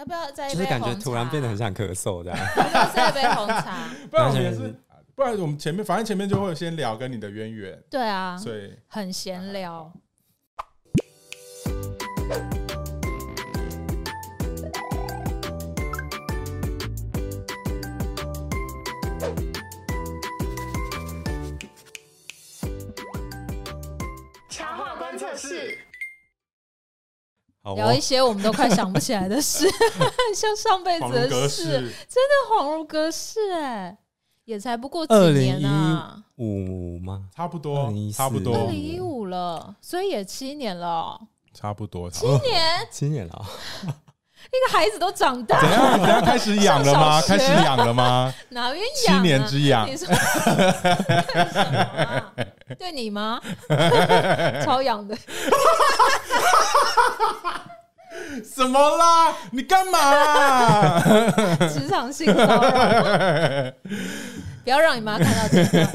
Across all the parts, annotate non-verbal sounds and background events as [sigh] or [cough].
要不要再一杯就是感觉突然变得很想咳嗽这样。[laughs] 要不要再一杯红茶？不然我们也是，不然我们前面反正前面就会先聊跟你的渊源，对啊，所以很闲聊。好聊一哦，些我们都快想不起来的事，[laughs] 像上辈子的事，真，的恍如隔世哎、也才不过几年啊，一五吗？差不多，差不多。二，零一五了，所以也七年了。哦、差不多。七年，七年了。啊，那个孩子都长大怎了，样？你等下开始养了吗？开始养了吗？[laughs] 哪边养、七啊？年之痒你说？[laughs] 对你吗？[laughs] 超痒的，什么啦？你干嘛啊？职场性骚扰，不要让你妈看到这个。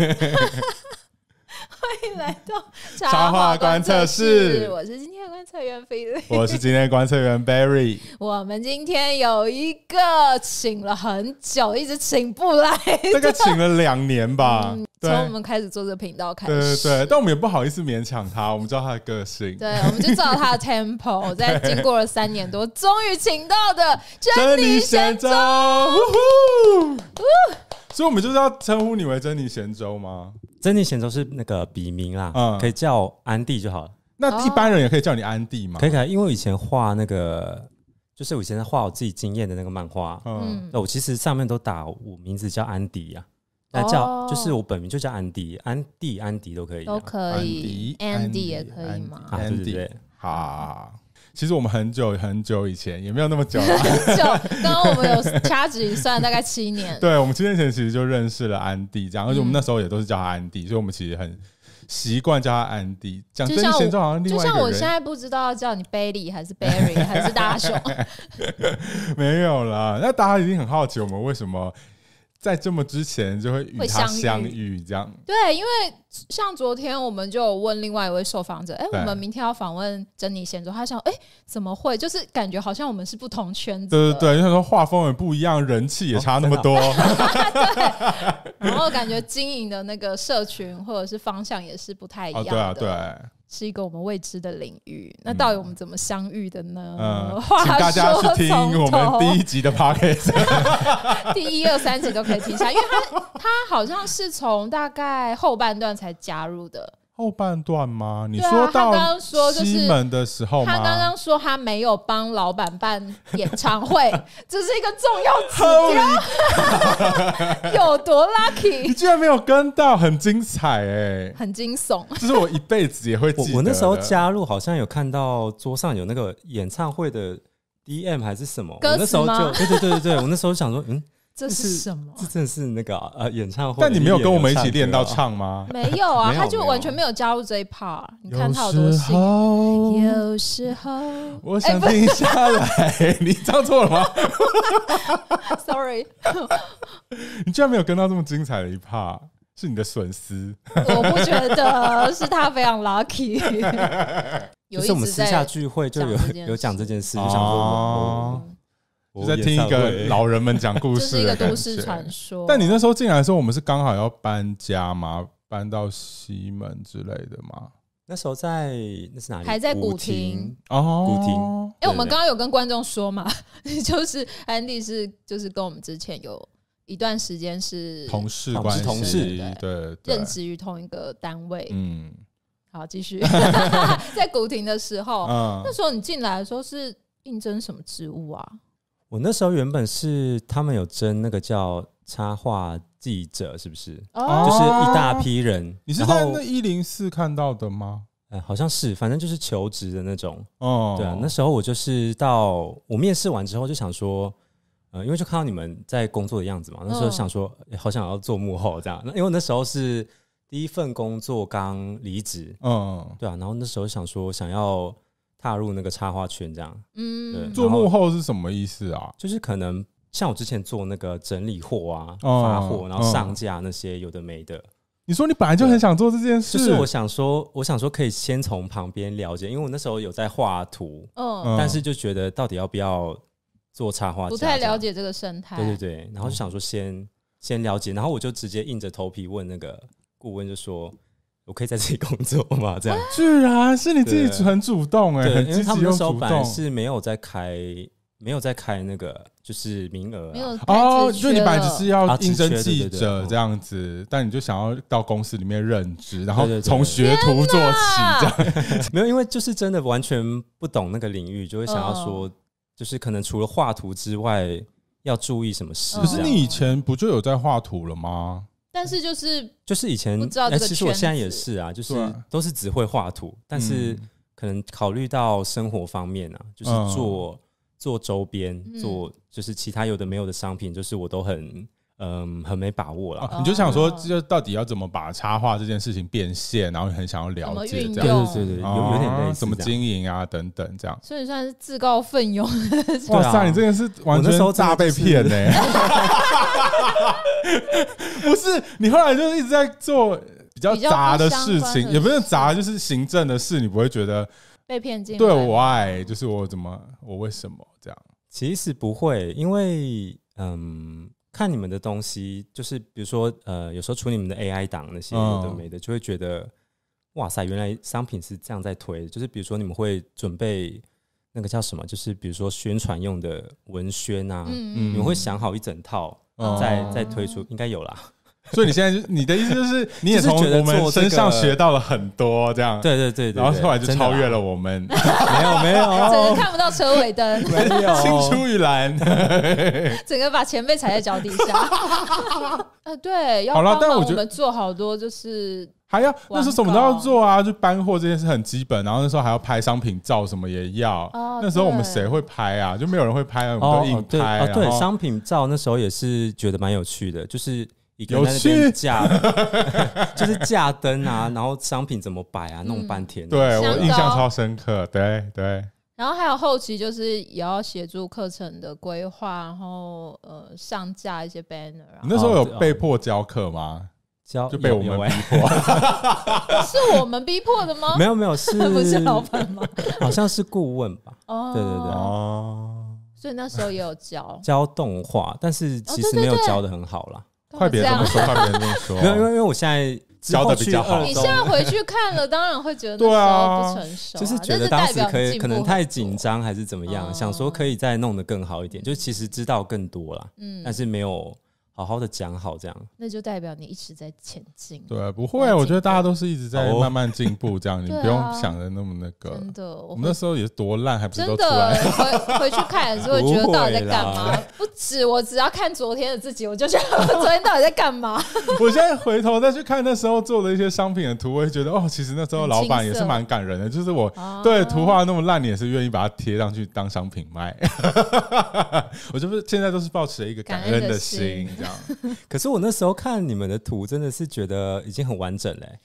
欢迎来到插画观测室我是今天的观测员菲利。我是今天的观测员 Barry。我们今天有一个请了很久，一直请不来，大概请了两年吧。嗯从我们开始做这个频道开对对始，对，但我们也不好意思勉强他，我们知道他的个性。对，我们就照他的 [laughs] tempo，在经过了三年多，终于请到的珍珍妮妮贤贤周，周。呼呼所以我们就是要称呼你为珍妮贤周吗？珍妮贤周是那个笔名啦，嗯。可以叫安迪就好了，那一般人也可以叫你安迪吗？可以可以，因为我以前画那个，就是我以前在画我自己经验的那个漫画，嗯，嗯，那我其实上面都打我名字叫安迪呀，那叫哦就是我本名就叫安迪，安迪安迪都可以啊，都可以。安迪，Andy 也可以吗？啊，对对对，好好好好，其实我们很久很久以前也没有那么久 [laughs] 很久刚刚我们有掐指一算，大概七年。对，我们七年前其实就认识了安迪，这样，而且我们嗯那时候也都是叫他安迪，所以我们其实很习惯叫他安迪。讲珍妮就像就像我现在不知道要叫你 Bailey 还是 Barry 还是大雄，[laughs] 没有啦，那大家一定很好奇，我们为什么在这么之前就会与会他相遇？这样，对，因为像昨天我们就有问另外一位受访者，哎、对我们明天要访问珍妮贤周，他想，哎、怎么会？就是感觉好像我们是不同圈子，对对对，因为说画风也不一样，人气也差那么多。[laughs] 对 [laughs] 然后感觉经营的那个社群或者是方向也是不太一样对啊，对，是一个我们未知的领域。那到底我们怎么相遇的呢？请大家去听说从我们头第一集的 [laughs] podcast。[laughs] 第一、二、三集都可以听一下，因为他他好像是从大概后半段才加入的。后半段吗？你说到西门的时候吗？他刚刚说他没有帮老板办演唱会，[laughs] 这是一个重要指标，有多 lucky，你居然没有跟到，很精彩哎！很惊悚。这是我一辈子也会记得我我那时候加入好像有看到桌上有那个演唱会的 DM 还是什么，我那时候吗就对对对对对，我那时候想说，嗯，这是什么？这真的是那个呃演唱会，但你没有跟我们一起练到。唱吗？[laughs] 没有啊，他就完全没有加入这一 part。你看他有多幸。有时候，[laughs] 我想停下来，[laughs] 你唱错了吗？sorry，你居然没有跟到这么精彩的一 part，是你的损失。我不觉得是他非常 lucky。有就一直是我们私下聚会就有讲这件有讲这件事，就哦想说就在听一个老人们讲故事是一个都市觉。传说。但你那时候进来的时候，我们是刚好要搬家吗？搬到西门之类的吗？那时候在那是哪里？还在古亭亭。哦，古亭哎、我们刚刚有跟观众说嘛，[laughs] 就是安迪是就是跟我们之前有一段时间是同事同关系，同事对任职于同一个单位。嗯好，继续 [laughs] 在古亭的时候，嗯那时候你进来的时候是应征什么职务啊？我那时候原本是他们有征那个叫插画记者，是不是？哦就是一大批人。你是在那一零四看到的吗？呃，好像是，反正就是求职的那种。哦，对啊，那时候我就是到我面试完之后就想说，呃，因为就看到你们在工作的样子嘛，那时候想说，欸好想要做幕后这样。那因为那时候是第一份工作刚离职，嗯，对啊，然后那时候想说想要踏入那个插画圈这样，嗯，做幕后是什么意思啊？就是可能像我之前做那个整理货啊、哦发货，然后上架那些有的没的。你说你本来就很想做这件事，就是我想说，我想说可以先从旁边了解，因为我那时候有在画图，嗯，嗯。但是就觉得到底要不要做插画，不太了解这个生态。对对对，然后就想说先、嗯、先了解，然后我就直接硬着头皮问那个顾问，就说我可以在这里工作吗？这样，[laughs] 居然是你自己很主动哎、欸，很积极又主动。因为他们那时候本来是没有在开。没有在开那个，就是名额、啊、没有哦，就你本来只是要应征记者这样子，但你就想要到公司里面任职，然后从学徒做起这样。[laughs] 没有，因为就是真的完全不懂那个领域，就会想要说，就是可能除了画图之外，要注意什么事。可是你以前不就有在画图了吗？但是就是就是以前，哎，其实我现在也是啊，就是都是只会画图，但是可能考虑到生活方面啊，就是做。做周边，做就是其他有的没有的商品，就是我都很嗯很没把握了。啊、你就想说，就到底要怎么把插画这件事情变现，然后很想要了解这样，对对对，有有点类似怎么经营啊等等这样。所以算是自告奋勇。[laughs] 哇塞，你这个是完全诈被骗呢？[laughs] 不是，你后来就一直在做比较杂的事情，也不是杂，就是行政的事，你不会觉得？被骗进对我爱就是我怎么我为什么这样？其实不会，因为嗯，看你们的东西，就是比如说呃，有时候出你们的 AI 档那些有的没的，就会觉得哇塞，原来商品是这样在推。就是比如说你们会准备那个叫什么？就是比如说宣传用的文宣啊，嗯，你们会想好一整套再再推出，应该有啦。[laughs] 所以你现在就你的意思就是你也从我们身上学到了很多，这样对对对，然后后来就超越了我们，[laughs] 没有没有，整个看不到车尾灯，没有青出于蓝，[laughs] 整个把前辈踩在脚底下。呃，对，要帮我们做好多，就是还要那时候什么都要做啊，就搬货这件事很基本，然后那时候还要拍商品照，什么也要。那时候我们谁会拍啊？就没有人会拍，我们都硬拍。啊，对，商品照那时候也是觉得蛮有趣的，就是。有去架，[laughs] 就是架灯啊，然后商品怎么摆啊，弄半天。对，我印象超深刻，对对。然后还有后期就是也要协助课程的规划，然后呃上架一些 banner。你那时候有被迫教课吗？教就被我们逼迫，[laughs] 是我们逼迫的吗？[laughs] 没有没有，是不是老板吗？好像是顾问吧。哦，对对对。哦。所以那时候也有教教动画，但是其实没有教的很好啦。[laughs] 快别这么说，快别这么说。[laughs] 没有，因为因为我现在教的比较好。你现在回去看了，当然会觉得对啊不成熟，就是觉得当时可以可能太紧张，还是怎么样，想说可以再弄得更好一点，就其实知道更多了，嗯，但是没有。好好的讲好，这样那就代表你一直在前进。对，不会，我觉得大家都是一直在慢慢进步，这样你不用想的那么那个。真的，我们那时候也是多烂，还不是都出来？回回去看的时候，觉得到底在干嘛？不止，我只要看昨天的自己，我就觉得昨天到底在干嘛？[laughs] 我现在回头再去看那时候做的一些商品的图，我也觉得哦，其实那时候老板也是蛮感人的，[laughs] 就是我对图画那么烂，你也是愿意把它贴上去当商品卖。[laughs] 我就是现在都是抱持了一个感恩的心。可是我那时候看你们的图，真的是觉得已经很完整嘞，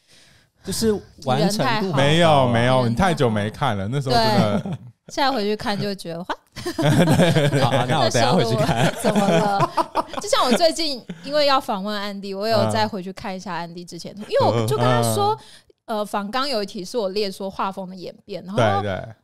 就是完成度没有没有，你太久没看了，那时候真的，现在回去看就觉得哇，好，啊那我 [laughs] 等下回去看，[laughs] 怎么了？[laughs] 就像我最近因为要访问安迪，我有再回去看一下安迪之前图，因为我就跟他说，呃，访刚有一题是我列说画风的演变，然后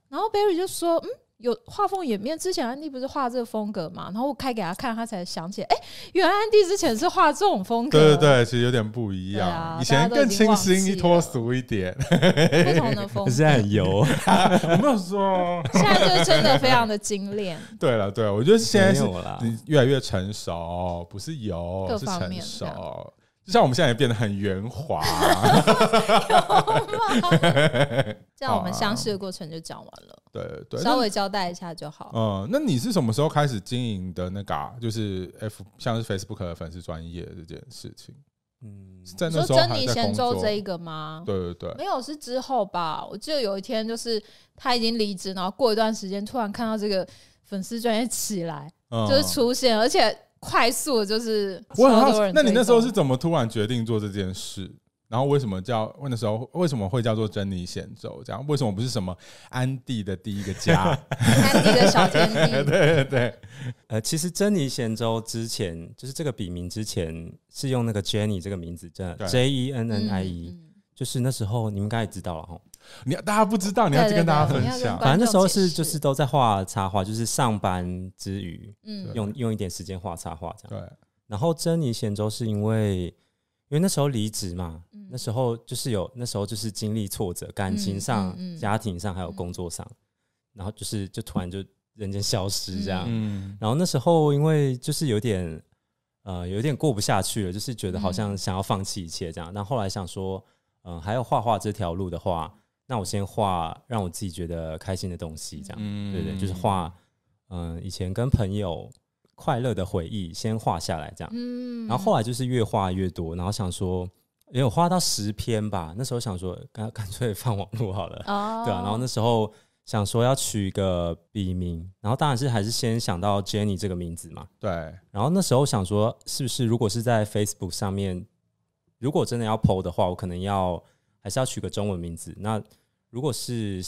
然后 Barry 就说，嗯。有画风演变，之前安迪不是画这个风格嘛？然后我开给他看，他才想起来，哎、欸，原来安迪之前是画这种风格。对对对，其实有点不一样，啊、以前更清新、一脱俗一点，[laughs] 不同的风格。现在很油，[laughs] 我没有说。现在就是真的非常的精炼。[laughs] 对了，对，我觉得现在是你越来越成熟，不是油，是成熟。就像我们现在也变得很圆滑，[laughs] 这样我们相识的过程就讲完了。对对，稍微交代一下就好。嗯，那你是什么时候开始经营的那个、啊？就是 F 像是 Facebook 的粉丝专业这件事情？嗯，在那时候还在工作。珍妮先做这一个吗？对对对，没有是之后吧。我记得有一天就是他已经离职，然后过一段时间突然看到这个粉丝专业起来，嗯、就是出现，而且。快速的就是，我很好奇，那你那时候是怎么突然决定做这件事？然后为什么叫问的时候为什么会叫做珍妮咸粥？这样为什么不是什么安迪的第一个家？[laughs] 安迪的小天地？[laughs] 对对对。呃，其实珍妮贤周之前就是这个笔名之前是用那个 Jenny 这个名字，叫 J E N N I E，就是那时候你们应该也知道了哈。你大家不知道，你要去跟大家分享。反正那时候是就是都在画插画，就是上班之余，嗯，用用一点时间画插画这样。对。然后珍妮咸粥是因为因为那时候离职嘛，那时候就是有那时候就是经历挫折，感情上、家庭上还有工作上，然后就是就突然就人间消失这样。嗯。然后那时候因为就是有点呃有点过不下去了，就是觉得好像想要放弃一切这样。那后来想说，嗯，还有画画这条路的话。那我先画让我自己觉得开心的东西，这样，嗯、对，对对，就是画，嗯、呃，以前跟朋友快乐的回忆，先画下来，这样，嗯，然后后来就是越画越多，然后想说，因为我画到十篇吧，那时候想说，干干脆放网络好了，哦，对啊，然后那时候想说要取一个笔名，然后当然是还是先想到 Jenny 这个名字嘛，对，然后那时候想说，是不是如果是在 Facebook 上面，如果真的要 PO 的话，我可能要。还是要取个中文名字。那如果是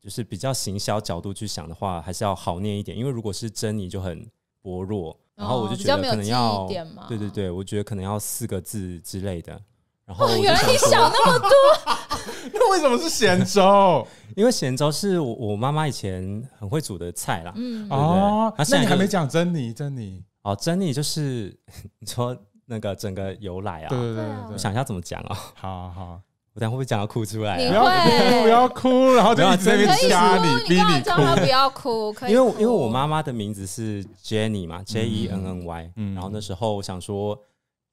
就是比较行销角度去想的话，还是要好念一点。因为如果是珍妮就很薄弱，然后我就觉得可能要对对对，我觉得可能要四个字之类的。然后原来你想那么多，[laughs] 那为什么是咸粥？因为咸粥是我我妈妈以前很会煮的菜啦。嗯哦，那你还没讲珍妮，珍妮哦，珍妮就是 [laughs] 你说那个整个由来啊？对对对，我想一下怎么讲啊？好好。我等下会不会讲到哭出来？你不要哭，不要哭，然后就一直在那边掐你，逼你叫他不要哭。因为因为我妈妈的名字是 Jenny 嘛，J E N N Y。然后那时候我想说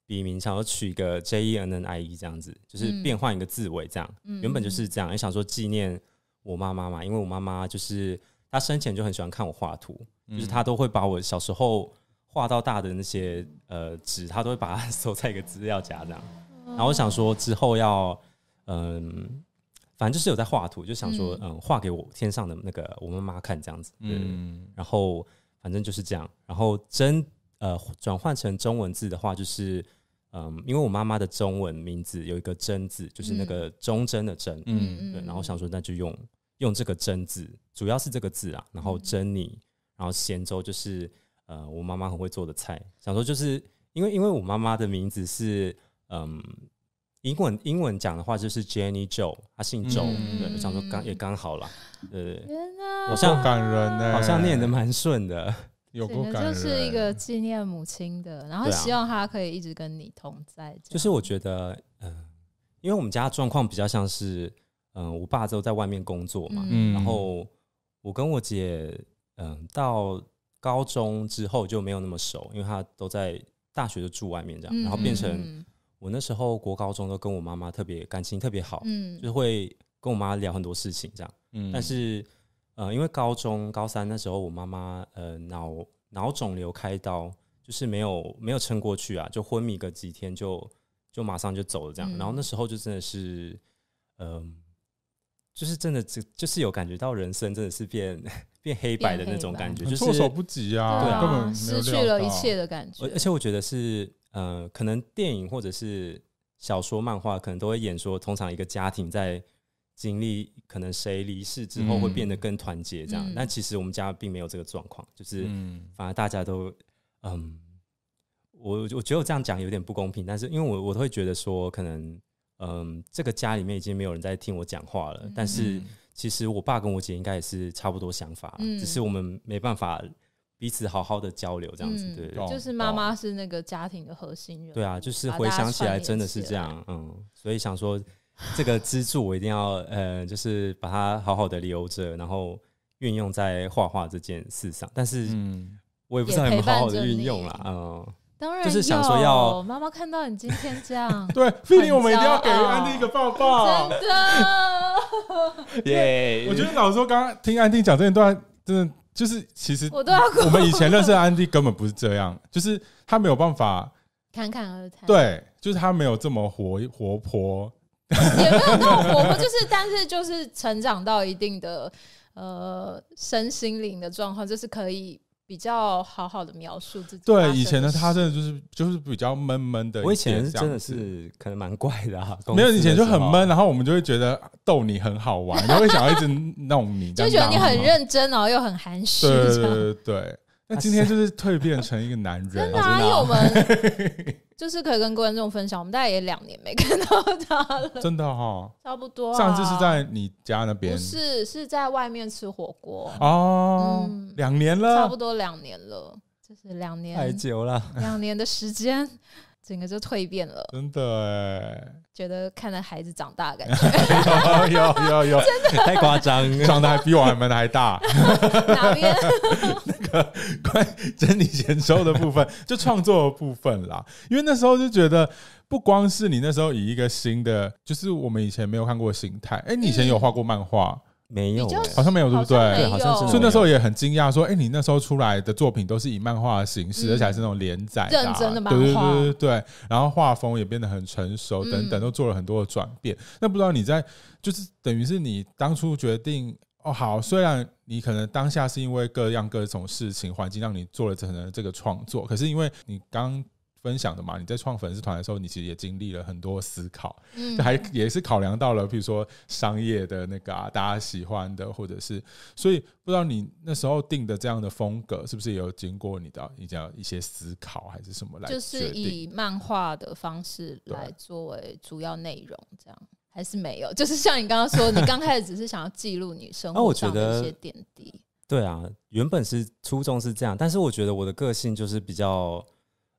笔名，想要取一个 J E N N I E 这样子，就是变换一个字尾这样。原本就是这样，也想说纪念我妈妈嘛，因为我妈妈就是她生前就很喜欢看我画图，就是她都会把我小时候画到大的那些呃纸，她都会把它 [laughs] 收在一个资料夹这样。然后我想说之后要。嗯，反正就是有在画图，就想说，嗯，画给我天上的那个我妈妈看这样子。嗯，然后反正就是这样。然后真呃转换成中文字的话，就是嗯，因为我妈妈的中文名字有一个真字，就是那个忠贞的贞。嗯对。然后想说那就用用这个真字，主要是这个字啊。然后珍妮，然后咸粥就是呃我妈妈很会做的菜。想说就是因为因为我妈妈的名字是嗯。英文英文讲的话就是 Jenny Jo，她姓周，嗯、对，我想说刚也刚好啦，对对对，好像感人呢，好像念得蛮顺的，有过感人，就是一个纪念母亲的，然后希望她可以一直跟你同在。就是我觉得，嗯、呃，因为我们家状况比较像是，嗯、呃，我爸都在外面工作嘛，嗯、然后我跟我姐，嗯、呃，到高中之后就没有那么熟，因为她都在大学就住外面这样，然后变成。嗯我那时候国高中都跟我妈妈特别感情特别好，嗯，就是会跟我妈聊很多事情这样，嗯，但是呃，因为高中高三那时候我妈妈呃脑脑肿瘤开刀，就是没有没有撑过去啊，就昏迷个几天就就马上就走了这样，嗯、然后那时候就真的是，嗯、呃，就是真的就就是有感觉到人生真的是变变黑白的那种感觉，就是措手不及啊，对啊，根本失去了一切的感觉，而且我觉得是。呃，可能电影或者是小说、漫画，可能都会演说，通常一个家庭在经历可能谁离世之后，会变得更团结这样。嗯、但其实我们家并没有这个状况，就是反而大家都，嗯，我我觉得我这样讲有点不公平，但是因为我我都会觉得说，可能嗯，这个家里面已经没有人在听我讲话了。嗯、但是其实我爸跟我姐应该也是差不多想法，嗯、只是我们没办法。彼此好好的交流，这样子，对，就是妈妈是那个家庭的核心人。对啊，就是回想起来真的是这样，嗯，所以想说这个支柱我一定要，呃，就是把它好好的留着，然后运用在画画这件事上。但是，嗯，我也不知道有没有好好的运用啦，嗯，当然，就是想说要妈妈看到你今天这样，[laughs] 对，菲林，我们一定要给安迪一个抱抱，真的，[laughs] 耶！我觉得老实说，刚刚听安迪讲这一段，真的。就是其实我都要哭。我们以前认识的安迪根本不是这样，就是他没有办法侃侃而谈。对，就是他没有这么活活泼，也没有那么活泼，就是但是就是成长到一定的呃身心灵的状况，就是可以。比较好好的描述自己。对，以前的他真的就是就是比较闷闷的。我以前是真的是可能蛮怪的啊，没有以前就很闷，然后我们就会觉得逗你很好玩，就会想要一直 [laughs] 弄你，就觉得你很认真，然后又很含蓄。对对对对。那今天就是蜕变成一个男人，真的啊！因为我们就是可以跟观众分享，我们大概也两年没看到他了，真的哈，差不多。上次是在你家那边，不是，是在外面吃火锅哦。两年了，差不多两年了，就是两年太久了，两年的时间。整个就蜕变了，真的哎，觉得看着孩子长大的感觉，[laughs] 有有有有，真的太夸张，[laughs] 长得还比我们还大。[laughs] 哪边？那个关于整理钱收的部分，就创作的部分啦。因为那时候就觉得，不光是你那时候以一个新的，就是我们以前没有看过的形态。哎，你以前有画过漫画？没有，好像没有，对不对？对，好像是。所以那时候也很惊讶，说：“哎，你那时候出来的作品都是以漫画的形式，而且还是那种连载，认真的漫画，对对对对对。然后画风也变得很成熟，等等，都做了很多的转变。那不知道你在，就是等于是你当初决定哦，好，虽然你可能当下是因为各样各种事情环境让你做了这个这个创作，可是因为你刚。分享的嘛，你在创粉丝团的时候，你其实也经历了很多思考，嗯，还也是考量到了，比如说商业的那个啊，大家喜欢的，或者是，所以不知道你那时候定的这样的风格，是不是也有经过你的一些一些思考，还是什么来？就是以漫画的方式来作为主要内容，这样还是没有？[laughs] 就是像你刚刚说，你刚开始只是想要记录你生活 [laughs] 上的一些点滴。对啊，原本是初衷是这样，但是我觉得我的个性就是比较。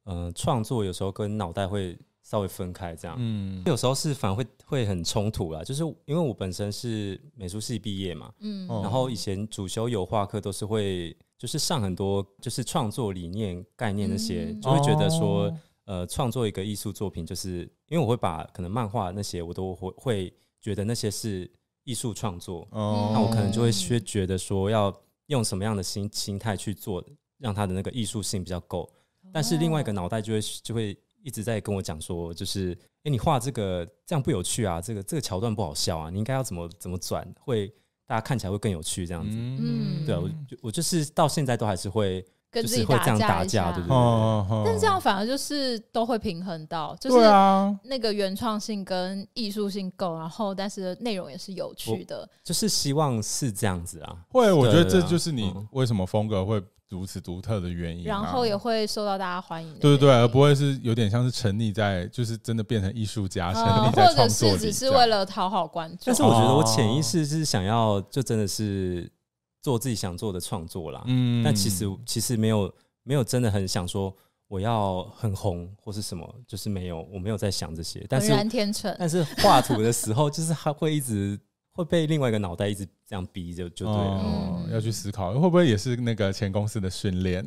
嗯、呃，创作有时候跟脑袋会稍微分开，这样，嗯，有时候是反而会会很冲突啦。就是因为我本身是美术系毕业嘛，嗯，然后以前主修油画课都是会，就是上很多就是创作理念概念那些，嗯、就会觉得说，哦、呃，创作一个艺术作品，就是因为我会把可能漫画那些我都会会觉得那些是艺术创作，哦，那我可能就会去觉得说要用什么样的心心态去做，让他的那个艺术性比较够。但是另外一个脑袋就会就会一直在跟我讲说，就是哎，你画这个这样不有趣啊，这个这个桥段不好笑啊，你应该要怎么怎么转，会大家看起来会更有趣这样子。嗯，对啊，我我就是到现在都还是会跟自己会这样打架，对不对？但这样反而就是都会平衡到，就是那个原创性跟艺术性够，然后但是内容也是有趣的，就是希望是这样子啊。会，我觉得这就是你为什么风格会。如此独特的原因，然后也会受到大家欢迎。对对对，而不会是有点像是沉溺在，就是真的变成艺术家，沉溺在创作里，或者是只是为了讨好观众。但是我觉得我潜意识是想要，就真的是做自己想做的创作啦。嗯，但其实其实没有没有真的很想说我要很红或是什么，就是没有，我没有在想这些。但是浑然天成。但是画图的时候，[laughs] 就是他会一直。会被另外一个脑袋一直这样逼着，就对了。哦，要去思考会不会也是那个前公司的训练，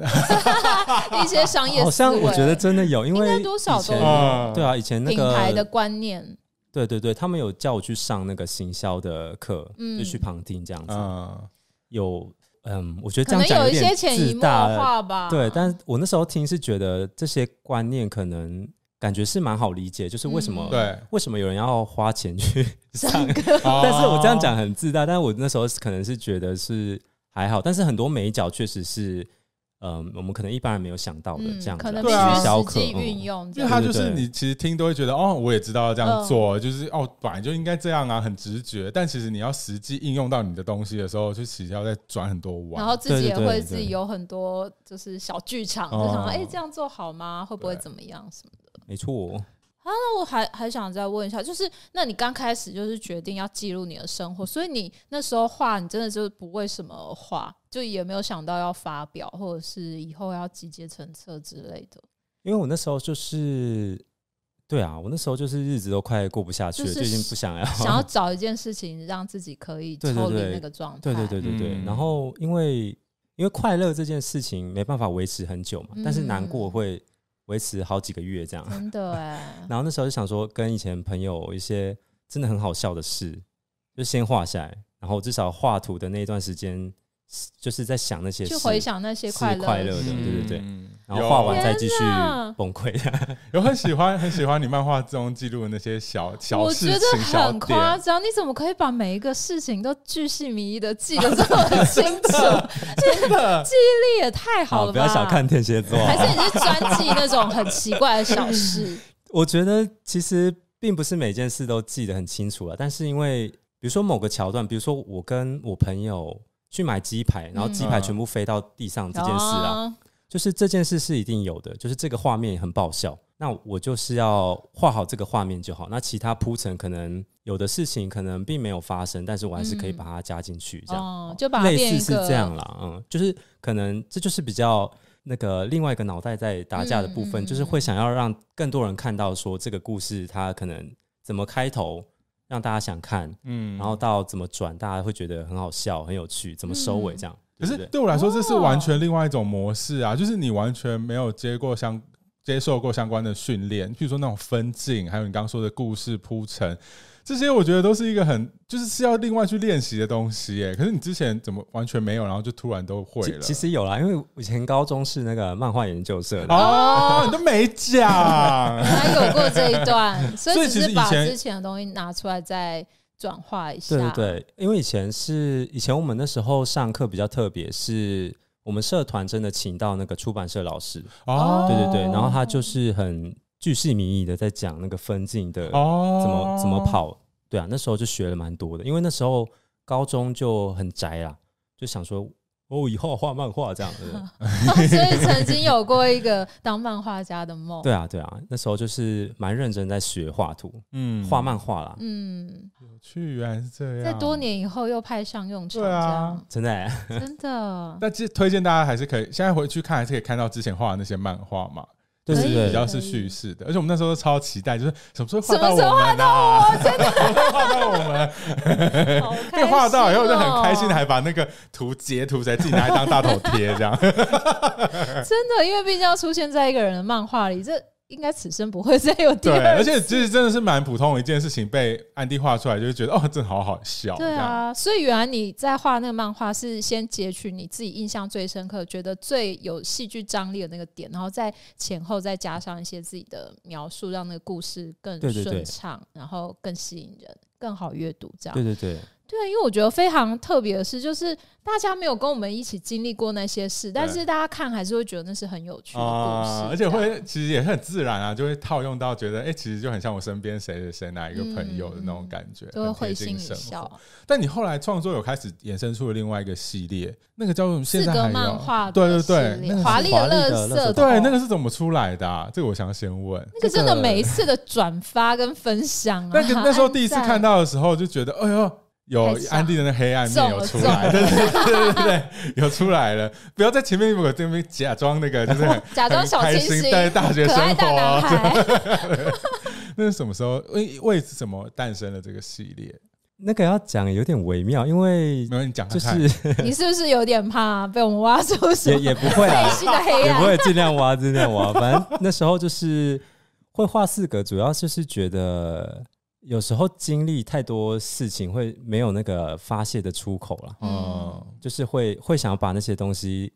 [laughs] 一些商业。好像我觉得真的有，因为多少都有。对啊，以前那个品牌的观念，对对对，他们有叫我去上那个行销的课，就去旁听这样子。有，嗯，我觉得这样讲有点自大吧。对，但我那时候听是觉得这些观念可能。感觉是蛮好理解，就是为什么、嗯、对为什么有人要花钱去上？但是我这样讲很自大，但是我那时候可能是觉得是还好，但是很多美角确实是，嗯，我们可能一般人没有想到的这样子，可能必须实际运用。因为他就是你其实听都会觉得哦，我也知道要这样做，就是哦，本来就应该这样啊，很直觉。但其实你要实际应用到你的东西的时候，就其实要再转很多弯，然后自己也会自己有很多就是小剧场，就想说哎，这样做好吗？会不会怎么样什么的。没错，啊，那我还还想再问一下，就是那你刚开始就是决定要记录你的生活，所以你那时候画，你真的就是不为什么而画，就也没有想到要发表，或者是以后要集结成册之类的。因为我那时候就是，对啊，我那时候就是日子都快过不下去了，就已经不想要想要找一件事情让自己可以脱离那个状态。对对对对对。嗯、然后因为因为快乐这件事情没办法维持很久嘛，嗯、但是难过会。维持好几个月这样，真的 [laughs] 哎。然后那时候就想说，跟以前朋友一些真的很好笑的事，就先画下来。然后至少画图的那一段时间，就是在想那些事，去回想那些快乐快乐的，对对对。然后画完再继续崩溃。[laughs] 有很喜欢很喜欢你漫画中记录的那些小小事情，我觉得很夸张。你怎么可以把每一个事情都巨细靡遗的记得这么 [laughs] 清楚？[laughs] 真的记忆力也太好了吧！不要小看天蝎座，还是你是专记那种很奇怪的小事？我觉得其实并不是每件事都记得很清楚了，但是因为比如说某个桥段，比如说我跟我朋友。去买鸡排，然后鸡排全部飞到地上这件事啊，嗯、就是这件事是一定有的，就是这个画面很爆笑。那我就是要画好这个画面就好，那其他铺陈可能有的事情可能并没有发生，但是我还是可以把它加进去，这样、嗯哦、就把它类似是这样啦，嗯，就是可能这就是比较那个另外一个脑袋在打架的部分，嗯、就是会想要让更多人看到说这个故事它可能怎么开头让大家想看，嗯，然后到怎么转大家会觉得很好笑很有趣，怎么收尾这样。可是对我来说这是完全另外一种模式啊，就是你完全没有接过相。接受过相关的训练，譬如说那种分镜，还有你刚刚说的故事铺陈，这些我觉得都是一个很就是是要另外去练习的东西耶。可是你之前怎么完全没有，然后就突然都会了？其实有啦，因为以前高中是那个漫画研究社的哦，你都没讲，[laughs] 还有过这一段，所以只是把之前的东西拿出来再转化一下。对对对，因为以前是以前我们那时候上课比较特别，是。我们社团真的请到那个出版社老师哦，对对对，然后他就是很具细名义的在讲那个分镜的哦，怎么怎么跑，对啊，那时候就学了蛮多的，因为那时候高中就很宅啦，就想说。哦，以后画漫画这样子，[laughs] 哦，所以曾经有过一个当漫画家的梦。对啊，对啊，那时候就是蛮认真在学画图，嗯，画漫画啦，嗯，有趣，原来是这样。在多年以后又派上用场，对啊，真的，真的。那其实推荐大家还是可以，现在回去看还是可以看到之前画的那些漫画嘛。就是比较是叙事的，而且我们那时候都超期待，就是什么时候画到我们啊？真的画到我们，被 [laughs] 画到以后就很开心的，还把那个图截图在自己拿来当大头贴，这样。[laughs] 真的，因为毕竟要出现在一个人的漫画里，这。应该此生不会 [laughs] 再有第二次。对，而且其实真的是蛮普通的一件事情，被安迪画出来，就会觉得哦，真的好好笑。对啊，所以原来你在画那个漫画，是先截取你自己印象最深刻、觉得最有戏剧张力的那个点，然后再前后再加上一些自己的描述，让那个故事更顺畅，然后更吸引人，更好阅读。这样。对对对。对，因为我觉得非常特别的是，就是大家没有跟我们一起经历过那些事，但是大家看还是会觉得那是很有趣的故事，而且会其实也很自然啊，就会套用到觉得，哎，其实就很像我身边谁谁谁哪一个朋友的那种感觉，就会会心一笑。但你后来创作有开始衍生出了另外一个系列，那个叫什么？四格漫画，对对对，华丽的垃圾，对，那个是怎么出来的？这个我想先问。那个真的每一次的转发跟分享，那个那时候 [laughs] 第一次看到的时候就觉得，哎呦。有安迪的那黑暗面有出来，对对对对对，[laughs] 有出来了。不要在前面我这边假装那个，就是 [laughs] 假装小清新，在大学生活。[laughs] 那是什么时候？为为什么诞生了这个系列？那个要讲有点微妙，因为没有你讲，就是你是不是有点怕被我们挖出什么？也也不会啊，也不会，尽量挖，尽量挖。反正那时候就是会画四格，主要就是觉得。有时候经历太多事情，会没有那个发泄的出口了。嗯，就是会会想要把那些东西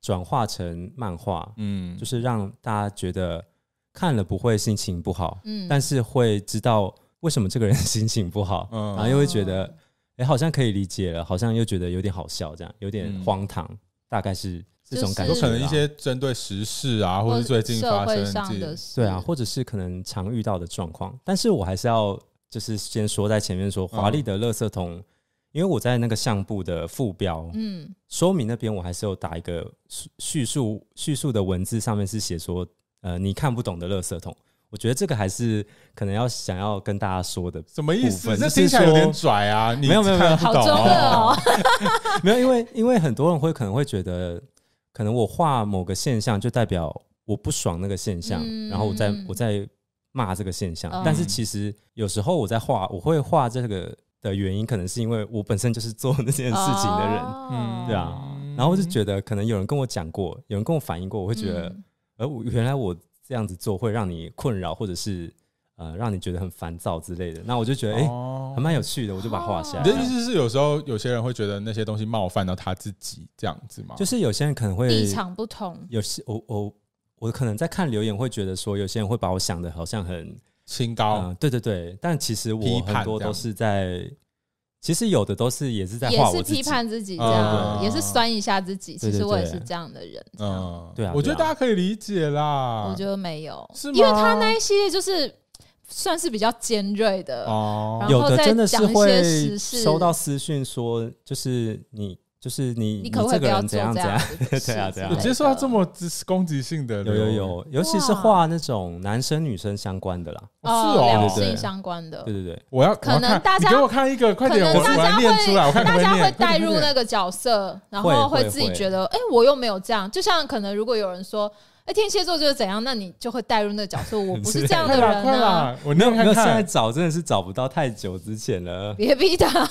转化成漫画。嗯，就是让大家觉得看了不会心情不好。嗯，但是会知道为什么这个人心情不好。嗯，然后又会觉得，哎，好像可以理解了，好像又觉得有点好笑，这样有点荒唐，大概是这种感觉。有可能一些针对时事啊，或者最近发生的对啊，或者是可能常遇到的状况。但是我还是要。就是先说在前面说华丽的垃圾桶，嗯、因为我在那个相簿的副标，嗯，说明那边我还是有打一个叙述叙述的文字，上面是写说，呃，你看不懂的垃圾桶。我觉得这个还是可能要想要跟大家说的，什么意思？这听起来有点拽啊！你没有没有没有，好中二哦，[laughs] 没有，因为因为很多人会可能会觉得，可能我画某个现象就代表我不爽那个现象，嗯、然后我在我在。骂这个现象，但是其实有时候我在画，我会画这个的原因，可能是因为我本身就是做那件事情的人，嗯，对啊。然后我就觉得，可能有人跟我讲过，有人跟我反映过，我会觉得，而我原来我这样子做会让你困扰，或者是呃让你觉得很烦躁之类的。那我就觉得，哎，还蛮有趣的，我就把它画下来。你的意思是，有时候有些人会觉得那些东西冒犯到他自己，这样子吗？就是有些人可能会立场不同，有些我我。我可能在看留言会觉得说，有些人会把我想的好像很清高，嗯，对对对，但其实我很多都是在，其实有的都是也是在画我自己，也是批判自己这样，也是酸一下自己。其实我也是这样的人，嗯，对啊，我觉得大家可以理解啦。我觉得没有，是吗？因为他那一系列就是算是比较尖锐的哦，有的真的是会收到私讯说，就是你。就是你你可不可以不要这样这样？对啊 [laughs] 对啊，有接受到这么攻击性的？有有有，尤其是画那种男生女生相关的啦，是哦，两性相关的。对对对，我要可能大家给我看一个，快点，我大家会大家会带入那个角色，然后会自己觉得，哎，我又没有这样。就像可能如果有人说，哎，天蝎座就是怎样，那你就会带入那个角色。我不是这样的人啊，我没有看，现在找真的是找不到太久之前了，[laughs] 别逼他。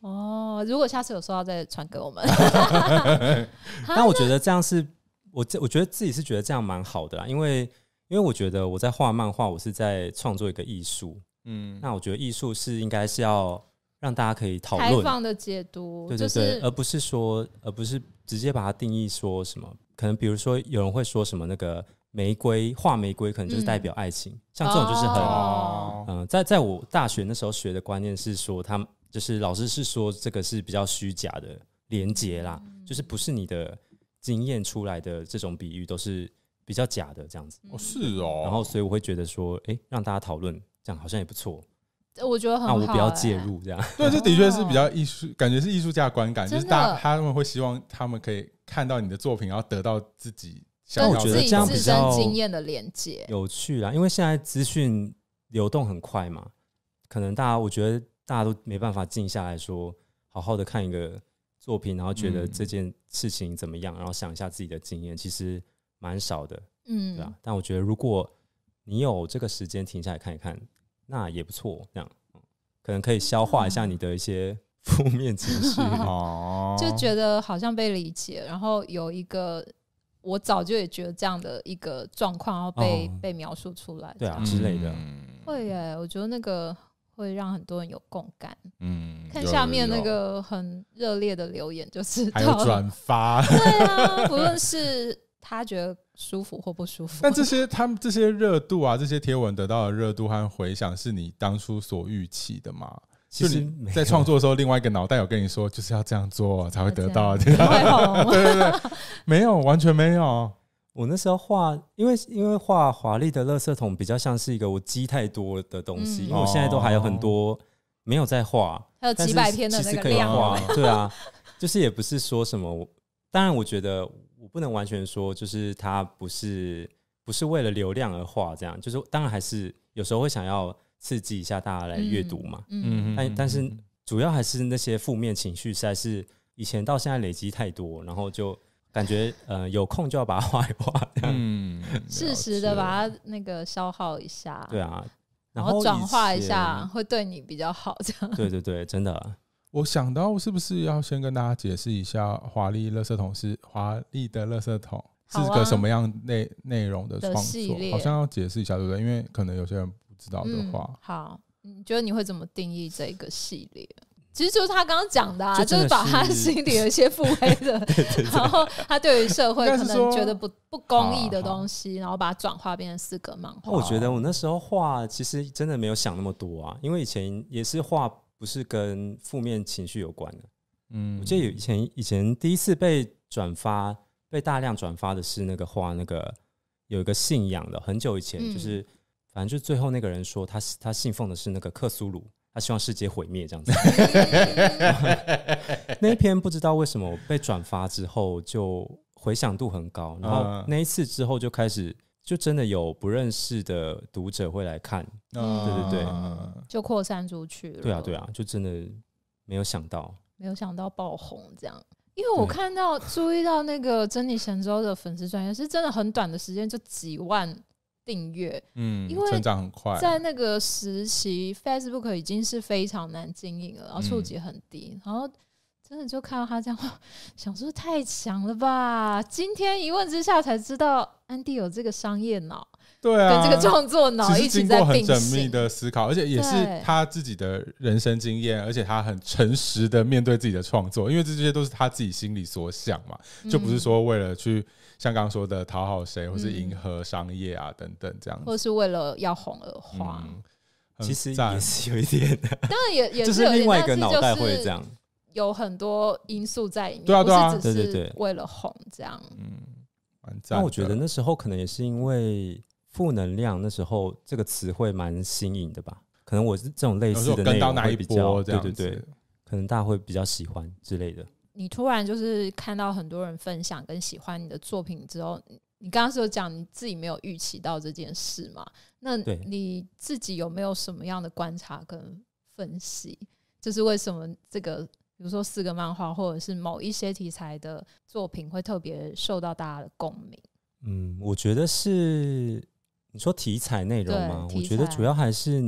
哦，如果下次有收到再传给我们。[laughs] 但我觉得这样是，我我觉得自己是觉得这样蛮好的啦，因为因为我觉得我在画漫画，我是在创作一个艺术。嗯，那我觉得艺术是应该是要让大家可以讨论、开放的解读，对对对，而不是说，而不是直接把它定义说什么。可能比如说有人会说什么那个玫瑰画玫瑰，可能就是代表爱情，像这种就是很嗯，在在我大学那时候学的观念是说他们。就是老师是说这个是比较虚假的连结啦，就是不是你的经验出来的这种比喻都是比较假的这样子。哦，是哦。然后所以我会觉得说，哎、欸，让大家讨论这样好像也不错。我觉得很好、欸。那我不要介入这样。[laughs] 对，这的确是比较艺术，感觉是艺术家的观感，就是大他们会希望他们可以看到你的作品，然后得到自己想要我觉得这样比较经验的连接，有趣啦。因为现在资讯流动很快嘛，可能大家我觉得。大家都没办法静下来说，好好的看一个作品，然后觉得这件事情怎么样，然后想一下自己的经验，其实蛮少的，嗯，对啊。但我觉得，如果你有这个时间停下来看一看，那也不错。这样，可能可以消化一下你的一些 [laughs] 负面情绪 [laughs] [laughs] 哦，就觉得好像被理解，然后有一个我早就也觉得这样的一个状况，然后被被描述出来，对啊之类的。会耶，我觉得那个。会让很多人有共感。嗯，看下面那个很热烈的留言，就是还有转发。对啊，不论是他觉得舒服或不舒服。但这些他们这些热度啊，这些贴文得到的热度和回响，是你当初所预期的吗？其实，在创作的时候，另外一个脑袋有跟你说，就是要这样做才会得到。[laughs] 对对对，没有，完全没有。我那时候画，因为因为画华丽的垃圾桶比较像是一个我积太多的东西，嗯、因为我现在都还有很多没有在画，还有几百篇的那个量，对啊，就是也不是说什么，当然我觉得我不能完全说，就是它不是不是为了流量而画，这样，就是当然还是有时候会想要刺激一下大家来阅读嘛，嗯，但但是主要还是那些负面情绪实在是以前到现在累积太多，然后就。感觉呃有空就要把它画一画，嗯，[laughs] 适时的把它那个消耗一下，对啊，然后转化一下会对你比较好，这样。对对对，真的。我想到是不是要先跟大家解释一下，华丽垃圾桶是华丽的垃圾桶是个什么样内内容的创作？好像要解释一下，对不对？因为可能有些人不知道的话。好，你觉得你会怎么定义这个系列？其实就是他刚刚讲的，啊，就是把他心里有一些腹黑的，[laughs] 然后他对于社会可能觉得不不公义的东西，然后把它转化变成四格漫画。我觉得我那时候画其实真的没有想那么多啊，因为以前也是画不是跟负面情绪有关的。嗯，我记得有以前以前第一次被转发被大量转发的是那个画那个有一个信仰的，很久以前就是反正就最后那个人说他他信奉的是那个克苏鲁。他希望世界毁灭这样子，[laughs] 那一篇不知道为什么被转发之后就回响度很高，然后那一次之后就开始就真的有不认识的读者会来看，对对对，就扩散出去了。对啊对啊，就真的没有想到，没有想到爆红这样，因为我看到注意到那个珍妮神州的粉丝专业是真的很短的时间就几万。订阅，嗯，因为成长很快，在那个时期，Facebook 已经是非常难经营了，然后触及很低，然后真的就看到他这样，想说太强了吧！今天一问之下才知道，安迪有这个商业脑。对啊，跟这个创作脑一起在很缜密的思考，而且也是他自己的人生经验，而且他很诚实的面对自己的创作，因为这些都是他自己心里所想嘛，就不是说为了去像刚刚说的讨好谁，或是迎合商业啊等等这样，或是为了要红而画。其实也是有一点的，当然也也是另外一个脑袋会这样，有很多因素在里面，对啊对啊，对对对，为了红这样，嗯，那我觉得那时候可能也是因为。负能量那时候这个词汇蛮新颖的吧？可能我是这种类似的内容会比较，对对对，可能大家会比较喜欢之类的。你突然就是看到很多人分享跟喜欢你的作品之后，你刚刚是有讲你自己没有预期到这件事嘛？那你自己有没有什么样的观察跟分析？就是为什么这个，比如说四个漫画，或者是某一些题材的作品，会特别受到大家的共鸣？嗯，我觉得是你说题材内容吗？我觉得主要还是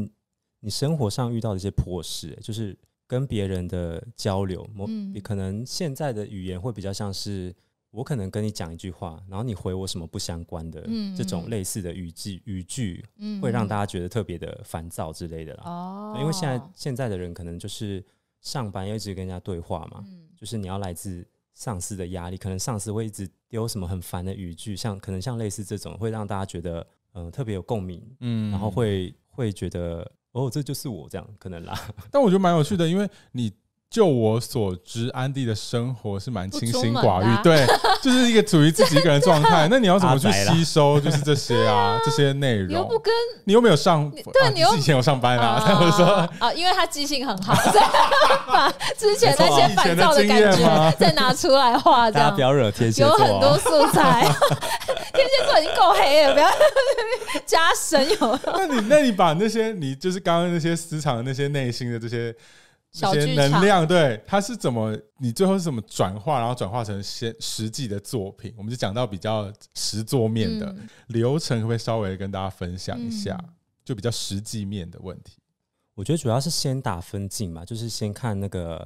你生活上遇到的一些破事，就是跟别人的交流。我、嗯、可能现在的语言会比较像是。我可能跟你讲一句话，然后你回我什么不相关的，这种类似的语句语句，会让大家觉得特别的烦躁之类的啦。哦，因为现在现在的人可能就是上班要一直跟人家对话嘛，嗯、就是你要来自上司的压力，可能上司会一直丢什么很烦的语句，像可能像类似这种，会让大家觉得嗯、呃、特别有共鸣，嗯，然后会会觉得哦这就是我这样可能啦。但我觉得蛮有趣的，因为你。就我所知，安迪的生活是蛮清心寡欲，对，[laughs] 就是一个处于自己一个人状态。[laughs] 那你要怎么去吸收，就是这些啊，[laughs] 这些内容？你又不跟，你又没有上，对，你以前有上班啊？他会说啊，因为他记性很好，把之前那些烦躁的感觉再拿出来画，这样不要惹天蝎座，有很多素材。天蝎座已经够黑了，不要加深有。那你那你把那些你就是刚刚那些私藏的那些内心的这些。这些能量，对，它是怎么？你最后是怎么转化，然后转化成先实际的作品？我们就讲到比较实作面的、嗯、流程，可不可以稍微跟大家分享一下？嗯、就比较实际面的问题。我觉得主要是先打分镜嘛，就是先看那个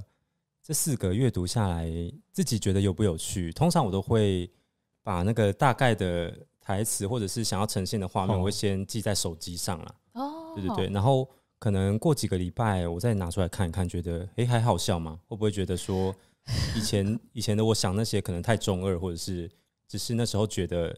这四个阅读下来，自己觉得有不有趣。通常我都会把那个大概的台词或者是想要呈现的画面，我会先记在手机上了。哦，对对对，然后。可能过几个礼拜，我再拿出来看一看，觉得诶、欸、还好笑吗？会不会觉得说以前以前的我想那些可能太中二，或者是只是那时候觉得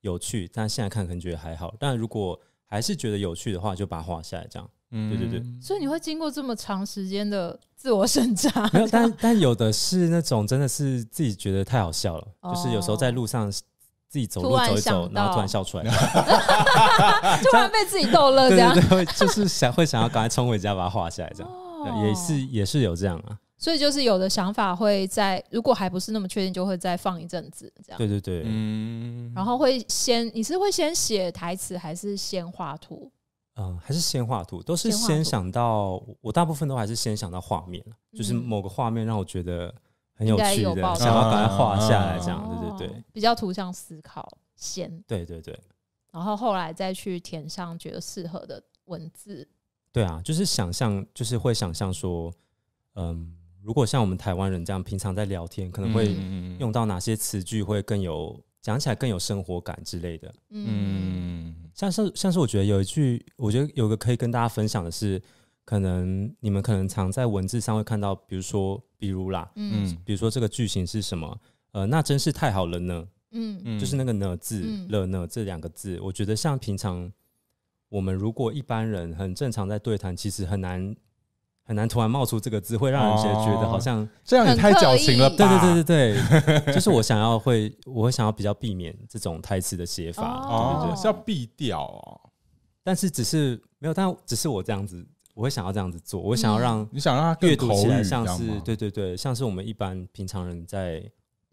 有趣，但现在看可能觉得还好。但如果还是觉得有趣的话，就把它画下来，这样。嗯，对对对。所以你会经过这么长时间的自我审查？没有，但 [laughs] 但有的是那种真的是自己觉得太好笑了，哦、就是有时候在路上。自己走路走一走，然后突然笑出来，[laughs] 突然被自己逗乐，这样对对对，[laughs] 就是想会想要赶快冲回家把它画下来，这样、哦、也是也是有这样啊。所以就是有的想法会在，如果还不是那么确定，就会再放一阵子这样。对对对，嗯。然后会先，你是会先写台词，还是先画图？嗯，还是先画图，都是先想到。我大部分都还是先想到画面，就是某个画面让我觉得。很有趣的，想要把它画下来，这样、哦、对对对，比较图像思考先，对对对，然后后来再去填上觉得适合的文字。对啊，就是想象，就是会想象说，嗯，如果像我们台湾人这样平常在聊天，可能会用到哪些词句会更有讲起来更有生活感之类的。嗯，像是像是我觉得有一句，我觉得有个可以跟大家分享的是。可能你们可能常在文字上会看到，比如说，比如啦，嗯，比如说这个句型是什么？呃，那真是太好了呢，嗯，就是那个呢字，嗯、了呢这两个字，我觉得像平常我们如果一般人很正常在对谈，其实很难很难突然冒出这个字，会让人觉得觉得好像、哦、这样也太矫情了吧？对对对对对，就是我想要会，我会想要比较避免这种台词的写法，哦、对对对，是要避掉哦。但是只是没有，但只是我这样子。我会想要这样子做，我想要让你想让它阅读起来像是对对对，像是我们一般平常人在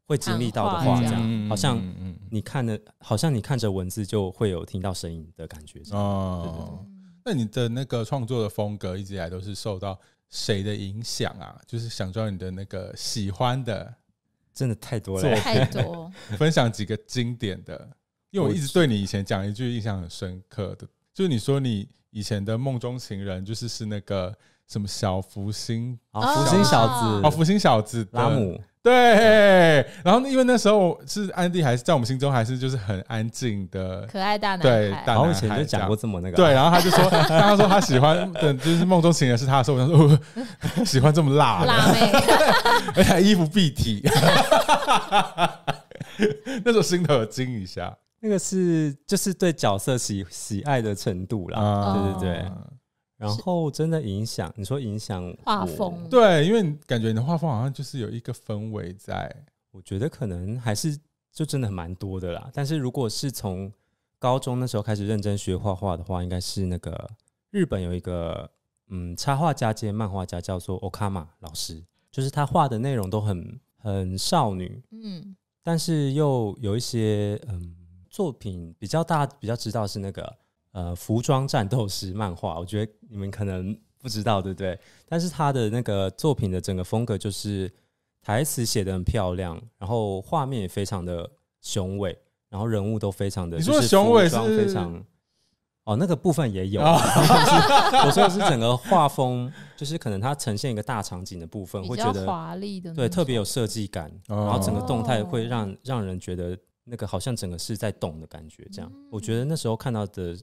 会经历到的话这样，好像你看的，好像你看着文字就会有听到声音的感觉哦。那你的那个创作的风格一直以来都是受到谁的影响啊？就是想知道你的那个喜欢的，真的太多了，太多。[laughs] 分享几个经典的，因为我一直对你以前讲一句印象很深刻的，就是你说你。以前的梦中情人就是是那个什么小福星啊，福星小子。哦，福星小子拉姆。对，然后因为那时候是安迪还是在我们心中还是就是很安静的可爱大男孩，对，大男以前就讲过这么那个，对，然后他就说，[laughs] 他说他喜欢的就是梦中情人是他的时候，我想说 [laughs] 喜欢这么辣辣妹，[laughs] 而且衣服蔽体，那时候心头有惊一下。那个是就是对角色喜喜爱的程度啦，哦、对对对。然后真的影响，你说影响画风，对，因为感觉你的画风好像就是有一个氛围在。我觉得可能还是就真的蛮多的啦。但是如果是从高中那时候开始认真学画画的话，应该是那个日本有一个嗯插画家兼漫画家叫做 Okama 老师，就是他画的内容都很。很少女，嗯，但是又有一些嗯作品比较大比较知道是那个呃服装战斗师漫画，我觉得你们可能不知道对不对？但是他的那个作品的整个风格就是台词写的很漂亮，然后画面也非常的雄伟，然后人物都非常的，你说雄伟是非常。哦，那个部分也有，[laughs] 我说的是整个画风，就是可能它呈现一个大场景的部分，会觉得华丽的，对，特别有设计感，然后整个动态会让让人觉得那个好像整个是在动的感觉，这样，我觉得那时候看到的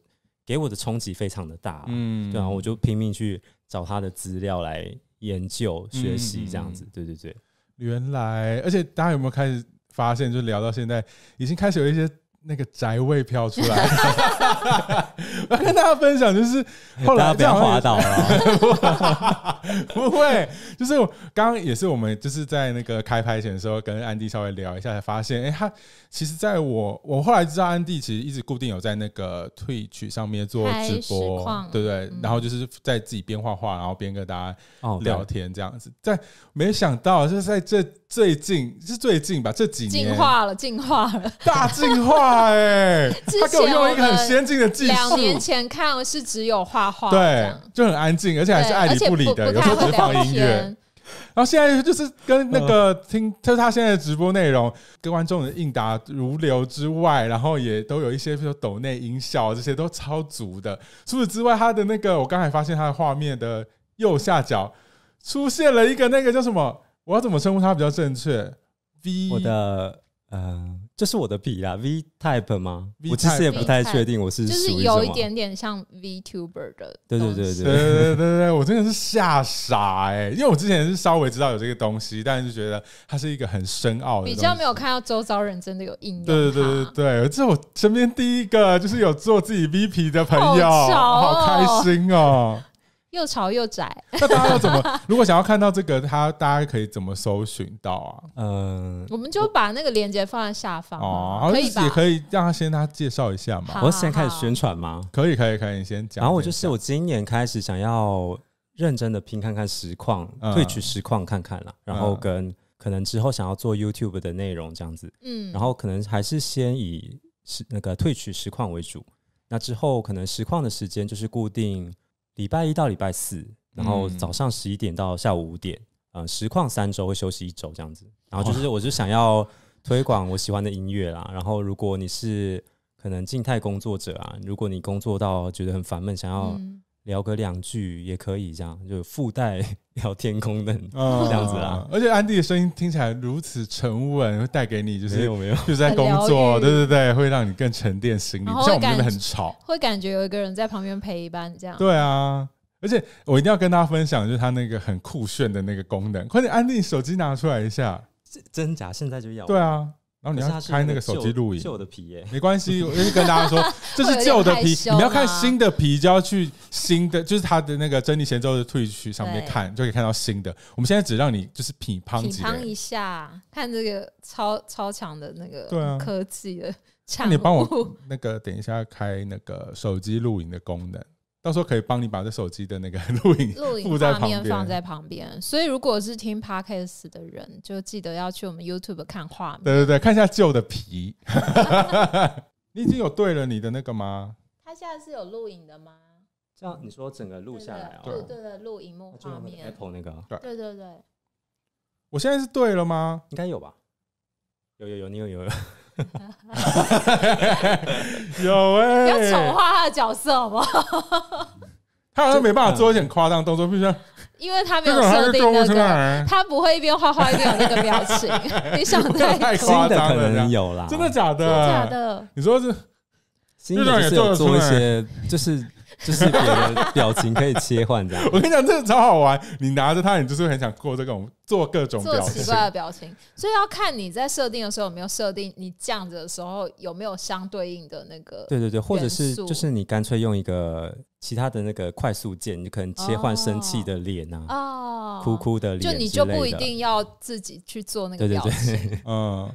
给我的冲击非常的大，嗯，对啊，我就拼命去找他的资料来研究学习，这样子，对对对，原来，而且大家有没有开始发现，就聊到现在，已经开始有一些。那个宅味飘出来，[laughs] 我要跟大家分享，就是 [laughs] 后来不要滑倒了，[laughs] 不会，就是刚刚也是我们就是在那个开拍前的时候，跟安迪稍微聊一下，才发现，哎，他其实在我我后来知道，安迪其实一直固定有在那个 Twitch 上面做直播，对不对？然后就是在自己边画画，然后边跟大家聊天这样子。在没想到就是在这最近是最近吧，这几年进化了，进化了，大进化。[laughs] 哎，他给我用一个很先进的技术。两年前看是只有画画，对，就很安静，而且还是爱理不理的，有时候只放音乐。然后现在就是跟那个听，就是他现在的直播内容，跟观众的应答如流之外，然后也都有一些，比如说抖内音效这些都超足的。除此之外，他的那个我刚才发现他的画面的右下角出现了一个那个叫什么？我要怎么称呼他比较正确？V 我的嗯。这是我的笔啦，V Type 吗？V type 我其实也不太确定，我是就是有一点点像 VTuber 的。对对对对对对对对，我真的是吓傻哎、欸！因为我之前是稍微知道有这个东西，但是就觉得它是一个很深奥的，比较没有看到周遭人真的有应用。对对对对对，这是我身边第一个就是有做自己 V P 的朋友，好，哦、好开心哦。又潮又窄，那大家要怎么？如果想要看到这个，他大家可以怎么搜寻到啊？嗯，我们就把那个链接放在下方哦，可以吧？也可以让他先他介绍一下嘛。我先开始宣传吗？可以，可以，可以，你先讲。然后我就是我今年开始想要认真的拼看看实况，退取实况看看啦。然后跟可能之后想要做 YouTube 的内容这样子，嗯，然后可能还是先以是那个退取实况为主。那之后可能实况的时间就是固定。礼拜一到礼拜四，然后早上十一点到下午五点，嗯，实况三周会休息一周这样子。然后就是，我就想要推广我喜欢的音乐啦。然后，如果你是可能静态工作者啊，如果你工作到觉得很烦闷，想要聊个两句也可以，这样就附带聊天功能 [laughs] 这样子啦。而且安迪的声音听起来如此沉稳，会带给你就是有没有 [laughs] 就是在工作，对对对，会让你更沉淀心灵。像我们真的很吵，会感觉有一个人在旁边陪伴这样。对啊，而且我一定要跟大家分享，就是他那个很酷炫的那个功能。快点，安迪手机拿出来一下，真假？现在就要？对啊。然后你要开那个手机录影，旧的皮耶，没关系，我就跟大家说，[laughs] 这是旧的皮，你们要看新的皮就要去新的，就是它的那个珍妮贤州的 Twitch 上面看，就可以看到新的。我们现在只让你就是品乓几，品乓一下，看这个超超强的那个科技的。那你帮我 [laughs] 那个等一下开那个手机录影的功能。到时候可以帮你把这手机的那个 [laughs] 录影录影画面放在旁边，所以如果是听 Podcast 的人，就记得要去我们 YouTube 看画面。对对对，看一下旧的皮。[laughs] 你已经有对了你的那个吗？它现在是有录影的吗？这样你说整个录下来，对对对，录荧幕画面。Apple 那个，对对对。我现在是对了吗？应该有吧？有有有，你有有有。[laughs] 有哎、欸，要丑化他的角色好不好？[laughs] 他好像没办法做一点夸张动作，必须因为他没有设定那个，他不会一边画画一边有那个表情。[laughs] 你想太夸张了，可能有啦，真的假的？假的？你说是新的是有做一些，就是。[laughs] 就是别的表情可以切换这样，[laughs] 我跟你讲，这个超好玩。你拿着它，你就是很想过这种做各种表情，做奇怪的表情。所以要看你在设定的时候有没有设定，你这样子的时候有没有相对应的那个。对对对，或者是就是你干脆用一个其他的那个快速键，你可能切换生气的脸啊，哦，哭哭的脸，就你就不一定要自己去做那个表情。对对对嗯，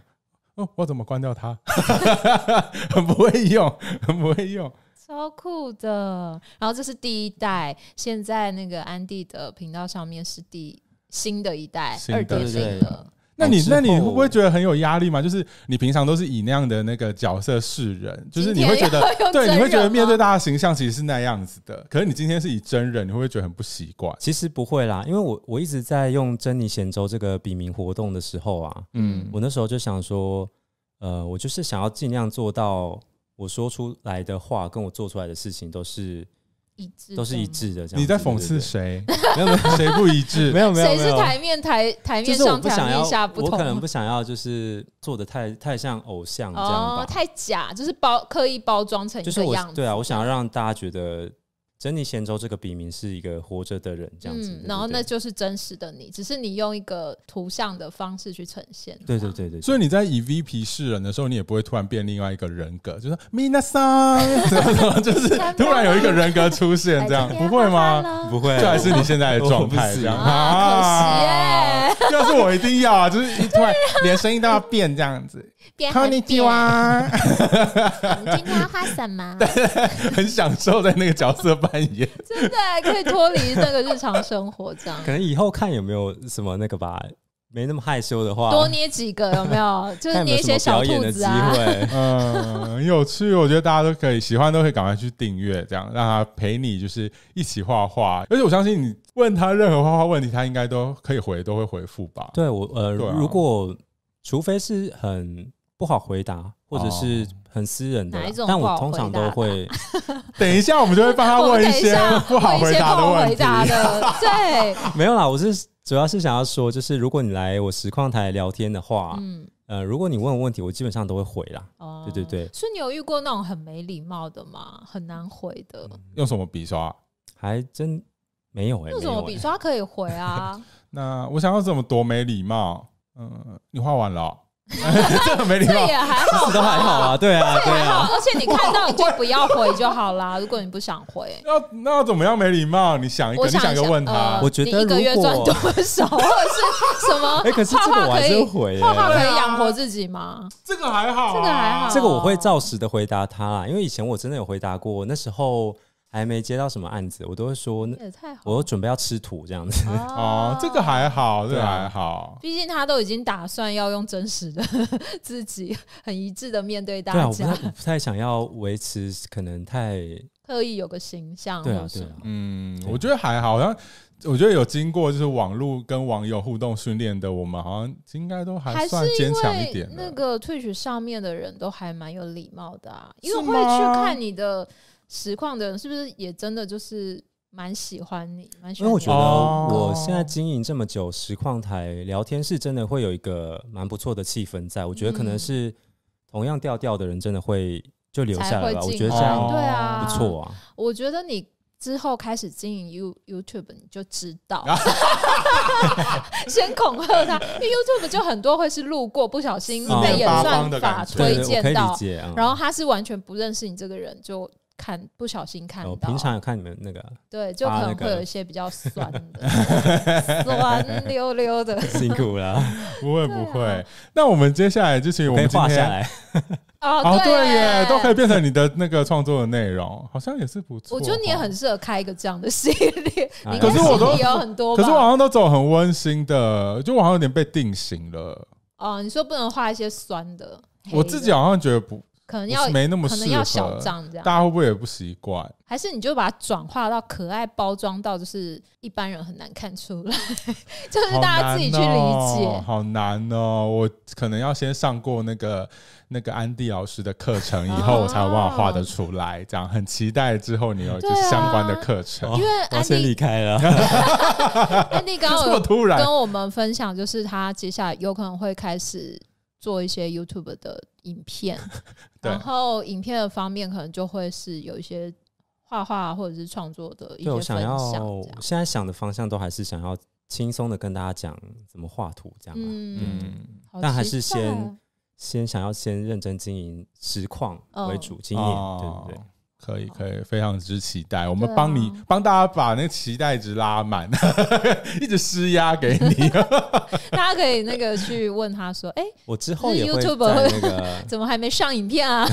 哦，我怎么关掉它？[laughs] 很不会用，很不会用。超酷的，然后这是第一代，现在那个安迪的频道上面是第新的一代二点零的。那你那你会不会觉得很有压力吗？就是你平常都是以那样的那个角色示人，就是你会觉得对，你会觉得面对大家形象其实是那样子的。可是你今天是以真人，你会不会觉得很不习惯？其实不会啦，因为我我一直在用珍妮贤周这个笔名活动的时候啊，嗯，我那时候就想说，呃，我就是想要尽量做到我说出来的话跟我做出来的事情都是。一致都是一致的，这样。你在讽刺谁？没有没有，[laughs] 谁不一致？没有没有，谁是台面台台面上台面下不同？我可能不想要，就是做的太太像偶像这样吧，太假，就是包刻意包装成一个样子。对啊，我想要让大家觉得。珍妮贤周这个笔名是一个活着的人，这样子，嗯，然后那就是真实的你，只是你用一个图像的方式去呈现。对对对对，所以你在以 VP 示人的时候，你也不会突然变另外一个人格，就是 Minasan，[laughs] 就是突然有一个人格出现，这样。不会吗？不会，这还是你现在的状态这样。啊？可惜耶，[laughs] 要是我一定要啊，就是一突然连声音都要变这样子。康尼基哇，你今天要画什么？[laughs] 很享受在那个角色扮演，[laughs] 真的可以脱离那个日常生活这样。可能以后看有没有什么那个吧，没那么害羞的话，多捏几个有没有？[laughs] 就是捏一些小兔子啊。[laughs] 嗯，很有趣，我觉得大家都可以喜欢，都可以赶快去订阅，这样让他陪你，就是一起画画。而且我相信你问他任何画画问题，他应该都可以回，都会回复吧？对我呃，啊、如果除非是很。不好回答，或者是很私人的，但我通常都会。[laughs] 等一下，我们就会帮他问一些不好回答的问题。[laughs] 对，没有啦，我是主要是想要说，就是如果你来我实况台聊天的话，嗯，呃，如果你问我问题，我基本上都会回啦。哦，对对对。所以你有遇过那种很没礼貌的吗？很难回的。用什么笔刷？还真没有哎。用什么笔刷可以回啊？[laughs] 那我想要怎么多没礼貌？嗯，你画完了。[laughs] 这很没礼貌，这也还好，都还好啊，对啊，这还好，而且你看到你就不要回就好啦。[laughs] 如果你不想回，那那要怎么样没礼貌？你想一个，你想一个问他，我觉得一个月赚多少，[laughs] 或者是什么？哎，可是这个我还是回，画画可以养活自己吗？这个还好，这个还好，这个我会照实的回答他啦，因为以前我真的有回答过，那时候。还没接到什么案子，我都会说，我准备要吃土这样子。[laughs] 哦，这个还好，这个还好。毕竟他都已经打算要用真实的 [laughs] 自己，很一致的面对大家。对啊，我不太，我不太想要维持，可能太刻意有个形象。对啊，对啊。嗯，我觉得还好，好像我觉得有经过就是网络跟网友互动训练的，我们好像应该都还算坚强一点。那个 Twitch 上面的人都还蛮有礼貌的啊，因为会去看你的。实况的人是不是也真的就是蛮喜欢你？蛮喜欢你。因为我觉得我现在经营这么久，实况台聊天室真的会有一个蛮不错的气氛在。我觉得可能是同样调调的人真的会就留下来吧。我觉得这样对啊，不错啊。我觉得你之后开始经营 You YouTube，你就知道，先恐吓他，因为 YouTube 就很多会是路过不小心被演算法推荐到，然后他是完全不认识你这个人就。看不小心看到，我平常有看你们那个，对，就可能会有一些比较酸的，[laughs] 酸溜溜的，辛苦了，[laughs] 不会不会。那我们接下来就是我们画下来，[laughs] 哦对耶，都可以变成你的那个创作的内容，好像也是不错。我觉得你也很适合开一个这样的系列，可是我都有很多，可是我好像都走很温馨的，就我好像有点被定型了。哦，你说不能画一些酸的，我自己好像觉得不。可能要没那么适合，可能要小张这样，大家会不会也不习惯？还是你就把它转化到可爱包装到，就是一般人很难看出来，[laughs] 就是大家自己去理解。好难哦！我可能要先上过那个那个安迪老师的课程，以后我才有办法画得出来。这样很期待之后你有就是相关的课程，因为安迪离开了。[laughs] 安迪刚刚 [laughs] 突然跟我们分享，就是他接下来有可能会开始。做一些 YouTube 的影片，[laughs] 对。然后影片的方面可能就会是有一些画画或者是创作的一些想要现在想的方向都还是想要轻松的跟大家讲怎么画图这样。嗯，嗯，但还是先先想要先认真经营实况为主经营，哦、对不，对？可以，可以，非常之期待。我们帮你帮大家把那个期待值拉满，[laughs] 一直施压给你。[laughs] 大家可以那个去问他说：“哎，我之后也会在那个 [laughs] 怎么还没上影片啊？”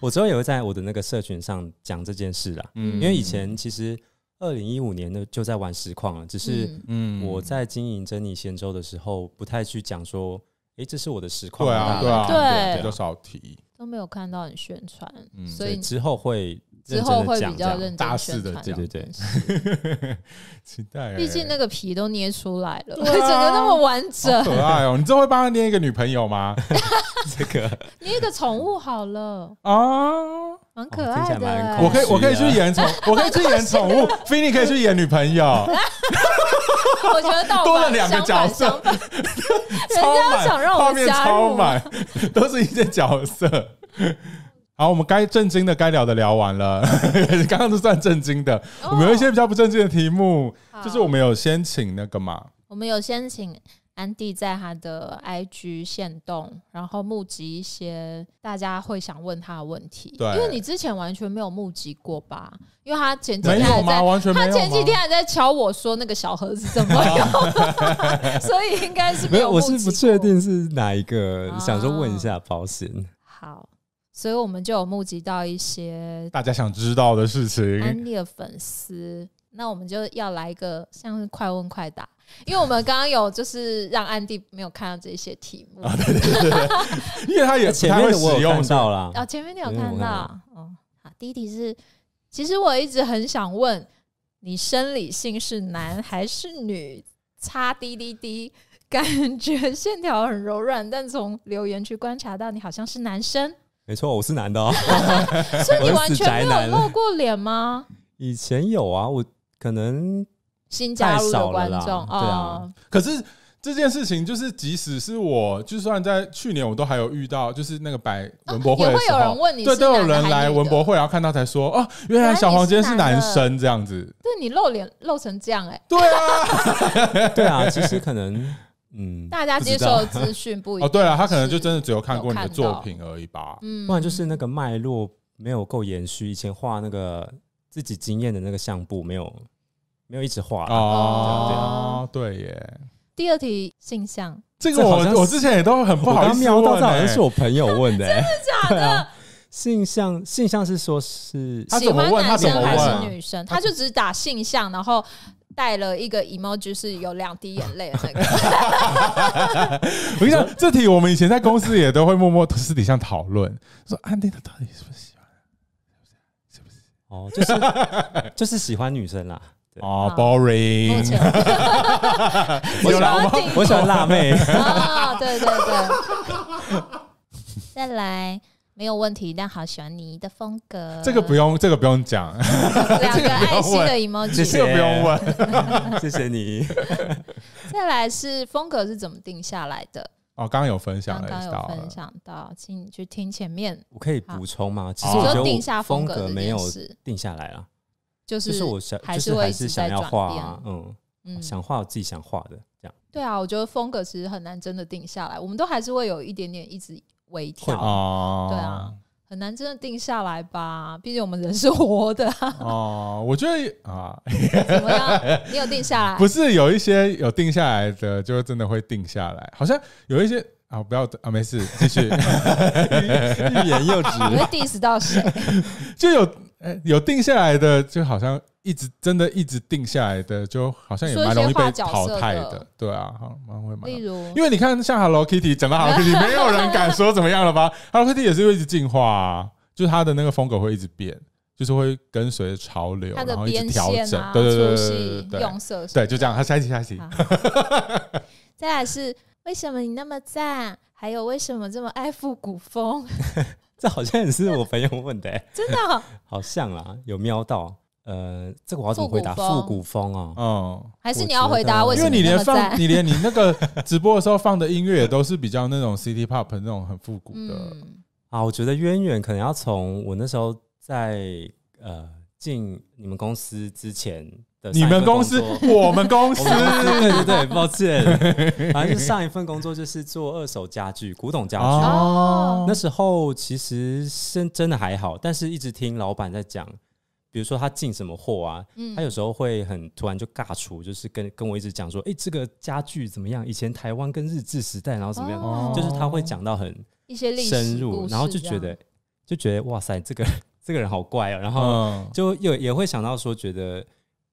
我之后也会在我的那个社群上讲这件事啦。嗯，因为以前其实二零一五年的就在玩实况了，只是嗯，我在经营珍妮仙州的时候，不太去讲说，哎，这是我的实况，对啊，对啊，对，比较少提，都没有看到你宣传，嗯，所以之后会。之后会比较认真大肆的对对对，[laughs] 期待。毕竟那个皮都捏出来了，[laughs] 整个那么完整，可爱哦！你之后会帮他捏一个女朋友吗？[laughs] 这个捏一个宠物好了啊，蛮可爱的。我可以我可以去演宠，我可以去演宠物。菲尼可以去演女朋友。我觉得多了两个角色，人家想让我加入，都是一些角色。好，我们该正经的、该聊的聊完了，[laughs] 刚刚都算正经的。Oh, 我们有一些比较不正经的题目，就是我们有先请那个嘛，我们有先请安迪在他的 IG 线动，然后募集一些大家会想问他的问题。对，因为你之前完全没有募集过吧？因为他前几天还在，他前几天还在敲我说那个小盒子怎么用，[laughs] 所以应该是没有。我是不确定是哪一个，想说问一下保险。好。所以我们就有募集到一些大家想知道的事情。安迪的粉丝，那我们就要来一个像是快问快答，因为我们刚刚有就是让安迪没有看到这些题目，对对对，[laughs] 因为他也前面我有看到了，哦，前面你有看到，哦，好，第一题是，其实我一直很想问你生理性是男还是女？擦滴滴滴，感觉线条很柔软，但从留言区观察到你好像是男生。没错，我是男的哦，[laughs] 所以你完全没有露过脸吗？以前有啊，我可能新加入的观众啊。对啊，可是这件事情就是，即使是我，就算在去年，我都还有遇到，就是那个摆文博会的时候，也会有人问你，对，都有人来文博会，然后看到才说，哦，原来小黄今天是男生这样子。对，你露脸露成这样，哎，对啊，[laughs] 对啊，其实可能。嗯，大家接受的资讯不一样哦。对啊，他可能就真的只有看过你的作品而已吧。嗯，不然就是那个脉络没有够延续。以前画那个自己经验的那个相簿，没有没有一直画哦。对耶。第二题性向，这个我我之前也都很不好意思问，好像是我朋友问的，[laughs] 真的假的？性向性向是说是他怎么问？他怎么问？还是女生？他就只打性向，然后。带了一个 emoji，是有两滴眼泪的那个。[laughs] 我跟你讲，这题我们以前在公司也都会默默私底下讨论，说安迪他到底是不是喜欢？是不是？哦，就是就是喜欢女生啦。哦，boring。我喜欢我喜欢辣妹。啊，对对对。再来。没有问题，但好喜欢你的风格。这个不用，这个不用讲。两个爱心的 emoji，这个不用问。谢谢你。[laughs] 再来是风格是怎么定下来的？哦，刚刚有分享，刚刚有分享到，请你去听前面。我可以补充吗？其实我觉得定下风格没有定下来啊，就是我想，就是还是想要画，嗯嗯，想画我自己想画的这样。对啊，我觉得风格其实很难真的定下来，我们都还是会有一点点一直。微调哦，对啊，很难真的定下来吧？毕竟我们人是活的 [laughs] 哦。我觉得啊，怎么样？你有定下来？[laughs] 不是有一些有定下来的，就真的会定下来。好像有一些啊，不要啊，没事，继续欲言又止。你会 diss 到谁？[laughs] 就有有定下来的，就好像。一直真的一直定下来的，就好像也蛮容易被淘汰的，对啊，蛮会蛮。例如，因为你看，像 Hello Kitty，整到 Hello Kitty，没有人敢说怎么样了吧？[laughs] Hello Kitty 也是会一直进化啊，就是它的那个风格会一直变，就是会跟随潮流，然后一直调整，对对对对对，用色，对，就这样。他下一题，下一题。[laughs] 再来是为什么你那么赞？还有为什么这么爱复古风？[laughs] 这好像也是我朋友问的，真的，好像啊，有瞄到。呃，这个我要怎么回答？复古风啊，嗯，还是你要回答为什么？因为你连放，你连你那个直播的时候放的音乐也都是比较那种 City Pop 那种很复古的啊。我觉得渊源可能要从我那时候在呃进你们公司之前的你们公司，我们公司，对对对，抱歉，[laughs] 反正就上一份工作就是做二手家具、古董家具。哦，那时候其实是真的还好，但是一直听老板在讲。比如说他进什么货啊，嗯、他有时候会很突然就尬出，就是跟跟我一直讲说，哎、欸，这个家具怎么样？以前台湾跟日治时代，然后怎么样？哦、就是他会讲到很一些深入，然后就觉得就觉得哇塞，这个这个人好怪啊。然后就又也会想到说，觉得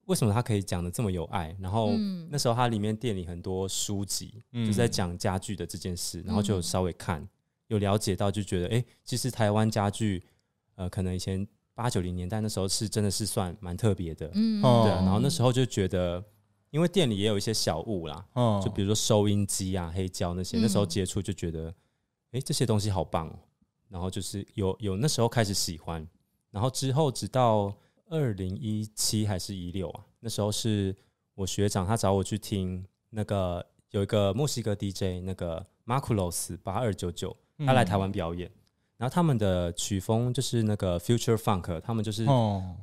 为什么他可以讲的这么有爱？然后那时候他里面店里很多书籍，嗯、就在讲家具的这件事，然后就稍微看，嗯、有了解到，就觉得哎、欸，其实台湾家具，呃，可能以前八九零年代那时候是真的是算蛮特别的，嗯，对。然后那时候就觉得，因为店里也有一些小物啦，哦，就比如说收音机啊、黑胶那些，那时候接触就觉得，哎、欸，这些东西好棒哦。然后就是有有那时候开始喜欢，然后之后直到二零一七还是一六啊，那时候是我学长他找我去听那个有一个墨西哥 DJ 那个 Marculos 八二九九，他来台湾表演，嗯、然后他们的曲风就是那个 Future Funk，他们就是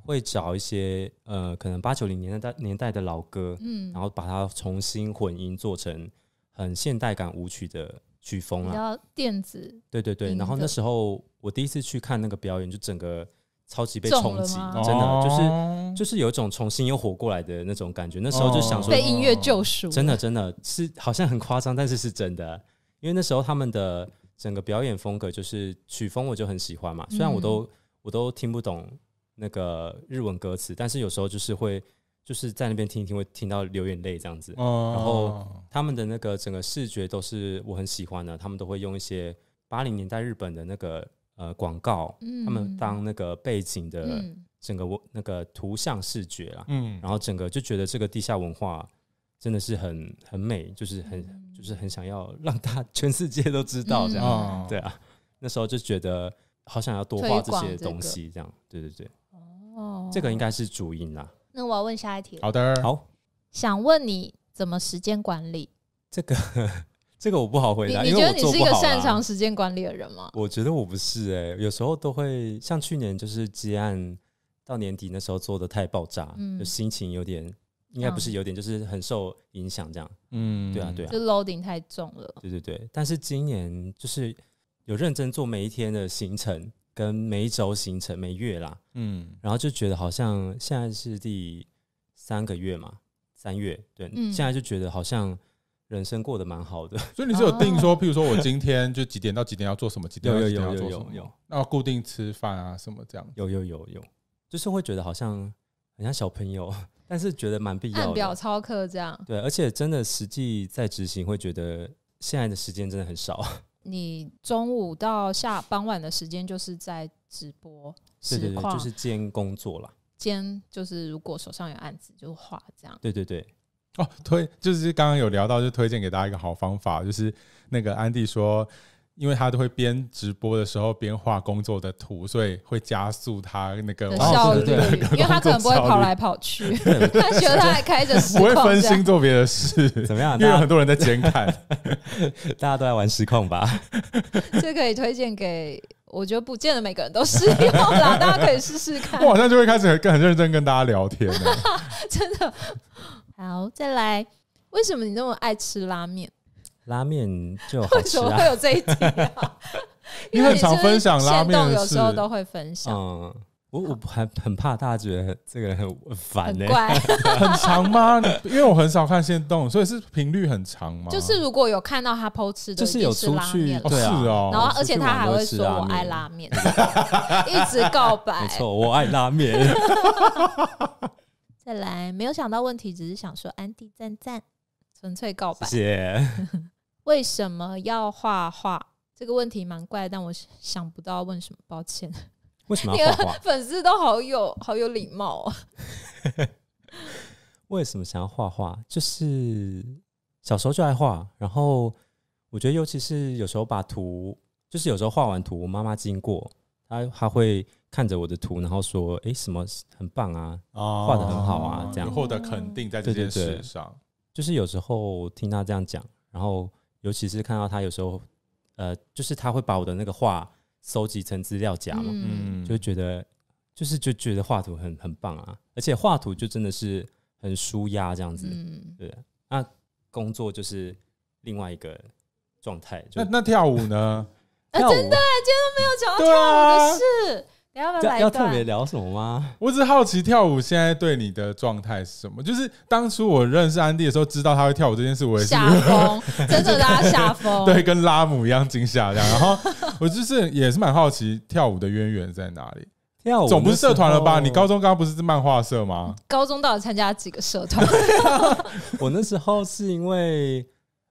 会找一些呃可能八九零年代年代的老歌，嗯，然后把它重新混音做成很现代感舞曲的。曲风啊，比较电子，对对对。然后那时候我第一次去看那个表演，就整个超级被冲击，真的就是就是有一种重新又活过来的那种感觉。那时候就想说，被音乐救赎，真的真的是好像很夸张，但是是真的。因为那时候他们的整个表演风格就是曲风，我就很喜欢嘛。虽然我都我都听不懂那个日文歌词，但是有时候就是会。就是在那边听一听，会听到流眼泪这样子。然后他们的那个整个视觉都是我很喜欢的，他们都会用一些八零年代日本的那个呃广告，他们当那个背景的整个那个图像视觉啦。嗯，然后整个就觉得这个地下文化真的是很很美，就是很就是很想要让大全世界都知道这样。对啊，那时候就觉得好想要多画这些东西，这样。对对对。哦，这个应该是主因啦。那我要问下一题。好的，好，想问你怎么时间管理？这个这个我不好回答。你觉得你是一个擅长时间管理的人吗？我觉得我不是哎、欸，有时候都会像去年就是接案到年底那时候做的太爆炸，嗯、就心情有点，应该不是有点，就是很受影响这样。嗯，对啊，对啊，就 loading 太重了。对对对，但是今年就是有认真做每一天的行程。跟每一周行程，每月啦，嗯，然后就觉得好像现在是第三个月嘛，三月，对，嗯、现在就觉得好像人生过得蛮好的。所以你是有定说，譬如说我今天就几点到几点要做什么，几点到几点要做什么，有，那要固定吃饭啊什么这样？有有有有，就是会觉得好像很像小朋友，但是觉得蛮必要的。按表操课这样，对，而且真的实际在执行，会觉得现在的时间真的很少。你中午到下傍晚的时间就是在直播实况，对对对，就是兼工作啦。兼就是如果手上有案子就画这样。对对对，哦，推就是刚刚有聊到，就推荐给大家一个好方法，就是那个安迪说。因为他都会边直播的时候边画工作的图，所以会加速他那个效率。因为他可能不会跑来跑去，[laughs] 他觉得他还开着不会分心做别的事，怎么样？因为有很多人在监看，[laughs] 大家都在玩实况吧？[laughs] 这可以推荐给，我觉得不见得每个人都适用啦，大家可以试试看。我好像就会开始很很认真跟大家聊天，真的。好，再来，为什么你那么爱吃拉面？拉面就好吃啊？为什么会有这一题啊？[laughs] 因为很常分享拉面，有时候都会分享。嗯，我我还很怕大家觉得这个人很烦呢。[laughs] 很长吗？因为我很少看限动，所以是频率很长吗？就是如果有看到他 po 吃的，就是有出去，对啊，然后而且他还会说我爱拉面，[laughs] 一直告白。没错，我爱拉面。再来，没有想到问题，只是想说安迪赞赞，纯粹告白。谢谢。[laughs] 为什么要画画？这个问题蛮怪，但我想不到问什么，抱歉。为什么要 [laughs] 画画？粉丝都好有好有礼貌啊。[laughs] 为什么想要画画？就是小时候就爱画，然后我觉得，尤其是有时候把图，就是有时候画完图，我妈妈经过，她她会看着我的图，然后说：“哎，什么很棒啊，画得很好啊。”这样获得肯定在这件事上。就是有时候听他这样讲，然后。尤其是看到他有时候，呃，就是他会把我的那个画收集成资料夹嘛，嗯，就觉得就是就觉得画图很很棒啊，而且画图就真的是很舒压这样子，嗯，对。那工作就是另外一个状态。那那跳舞呢？[laughs] 跳舞，真的，今天都没有讲到跳舞的事。要不要来？要特别聊什么吗？我只好奇跳舞现在对你的状态是什么？就是当初我认识安迪的时候，知道他会跳舞这件事，我也是下风，[laughs] 真的让他吓疯，对，跟拉姆一样惊吓这样。然后我就是也是蛮好奇跳舞的渊源在哪里。跳舞总不是社团了吧？你高中刚刚不是漫画社吗？高中到底参加几个社团？[laughs] 我那时候是因为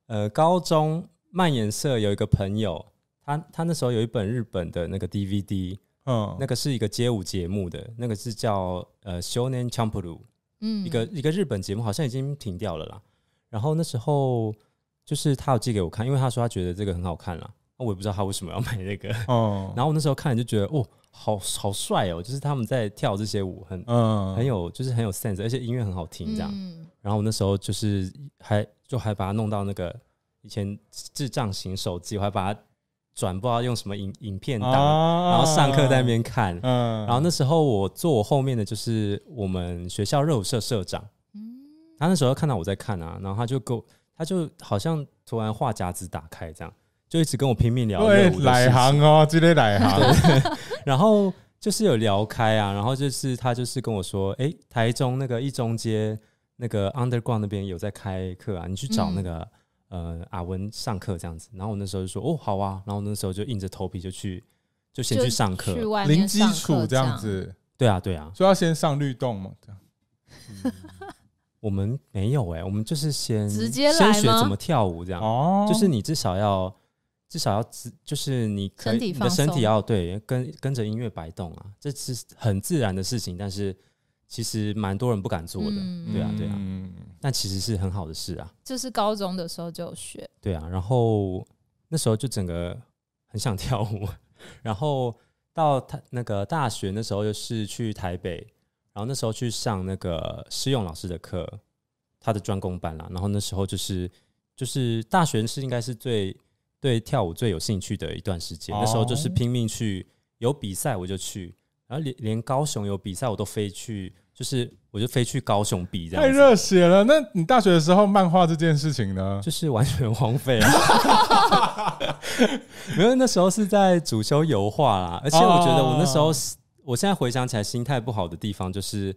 呃，高中漫研社有一个朋友，他他那时候有一本日本的那个 DVD，嗯，那个是一个街舞节目的，那个是叫呃 Shonen Champloo，嗯，一个一个日本节目，好像已经停掉了啦。然后那时候就是他有寄给我看，因为他说他觉得这个很好看啦。那我也不知道他为什么要买那个，哦。[laughs] 然后我那时候看就觉得哦。好好帅哦！就是他们在跳这些舞，很嗯，很有，就是很有 sense，而且音乐很好听，这样。嗯、然后我那时候就是还就还把它弄到那个以前智障型手机，我还把它转，不知道用什么影影片档，啊、然后上课在那边看。嗯，然后那时候我坐我后面的就是我们学校热舞社社长，嗯，他那时候看到我在看啊，然后他就给我，他就好像突然话匣子打开这样。就一直跟我拼命聊，对，来行哦，直接来行。然后就是有聊开啊，然后就是他就是跟我说，哎，台中那个一中街那个 Underground 那边有在开课啊，你去找那个、嗯、呃阿文上课这样子。然后我那时候就说，哦，好啊。然后那时候就硬着头皮就去，就先去上课，零基础这样子。对啊，对啊，说要先上律动嘛，这样。嗯、我们没有哎、欸，我们就是先直接先学怎么跳舞这样。哦，就是你至少要。至少要自，就是你可以你的身体要对跟跟着音乐摆动啊，这是很自然的事情。但是其实蛮多人不敢做的，嗯、对啊对啊。嗯、但其实是很好的事啊。就是高中的时候就学，对啊。然后那时候就整个很想跳舞，[laughs] 然后到他那个大学那时候又是去台北，然后那时候去上那个施用老师的课，他的专攻班啦。然后那时候就是就是大学是应该是最。对跳舞最有兴趣的一段时间，那时候就是拼命去，有比赛我就去，然后连连高雄有比赛我都飞去，就是我就飞去高雄比这样。太热血了！那你大学的时候漫画这件事情呢？就是完全荒废了，[laughs] 因为那时候是在主修油画啦，而且我觉得我那时候，我现在回想起来心态不好的地方，就是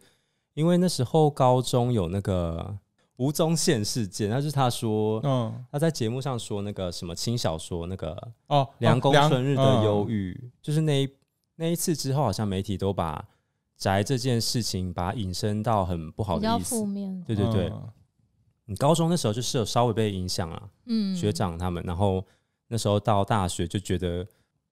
因为那时候高中有那个。吴宗宪事件，那就是他说，嗯，他在节目上说那个什么轻小说那个哦，梁宫春日的忧郁，就是那一那一次之后，好像媒体都把宅这件事情把它引申到很不好的意思，对对对，你高中那时候就是有稍微被影响了，嗯，学长他们，然后那时候到大学就觉得。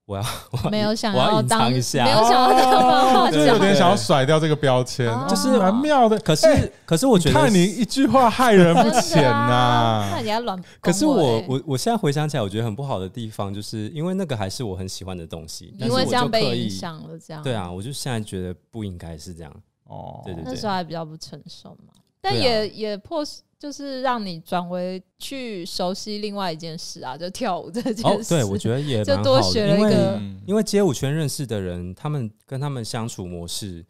我要，我没有想要当，没有想要当漫画家，就有点想要甩掉这个标签，就是蛮妙的。可是，可是我觉得，看你一句话害人不浅呐。那你要乱。可是我，我，我现在回想起来，我觉得很不好的地方，就是因为那个还是我很喜欢的东西，因为这样被影响了，这样。对啊，我就现在觉得不应该是这样。哦，对对对，那时候还比较不成熟嘛，但也也迫使。就是让你转为去熟悉另外一件事啊，就跳舞这件事。哦，对，我觉得也 [laughs] 就多学了一个，因为，因为街舞圈认识的人，他们跟他们相处模式，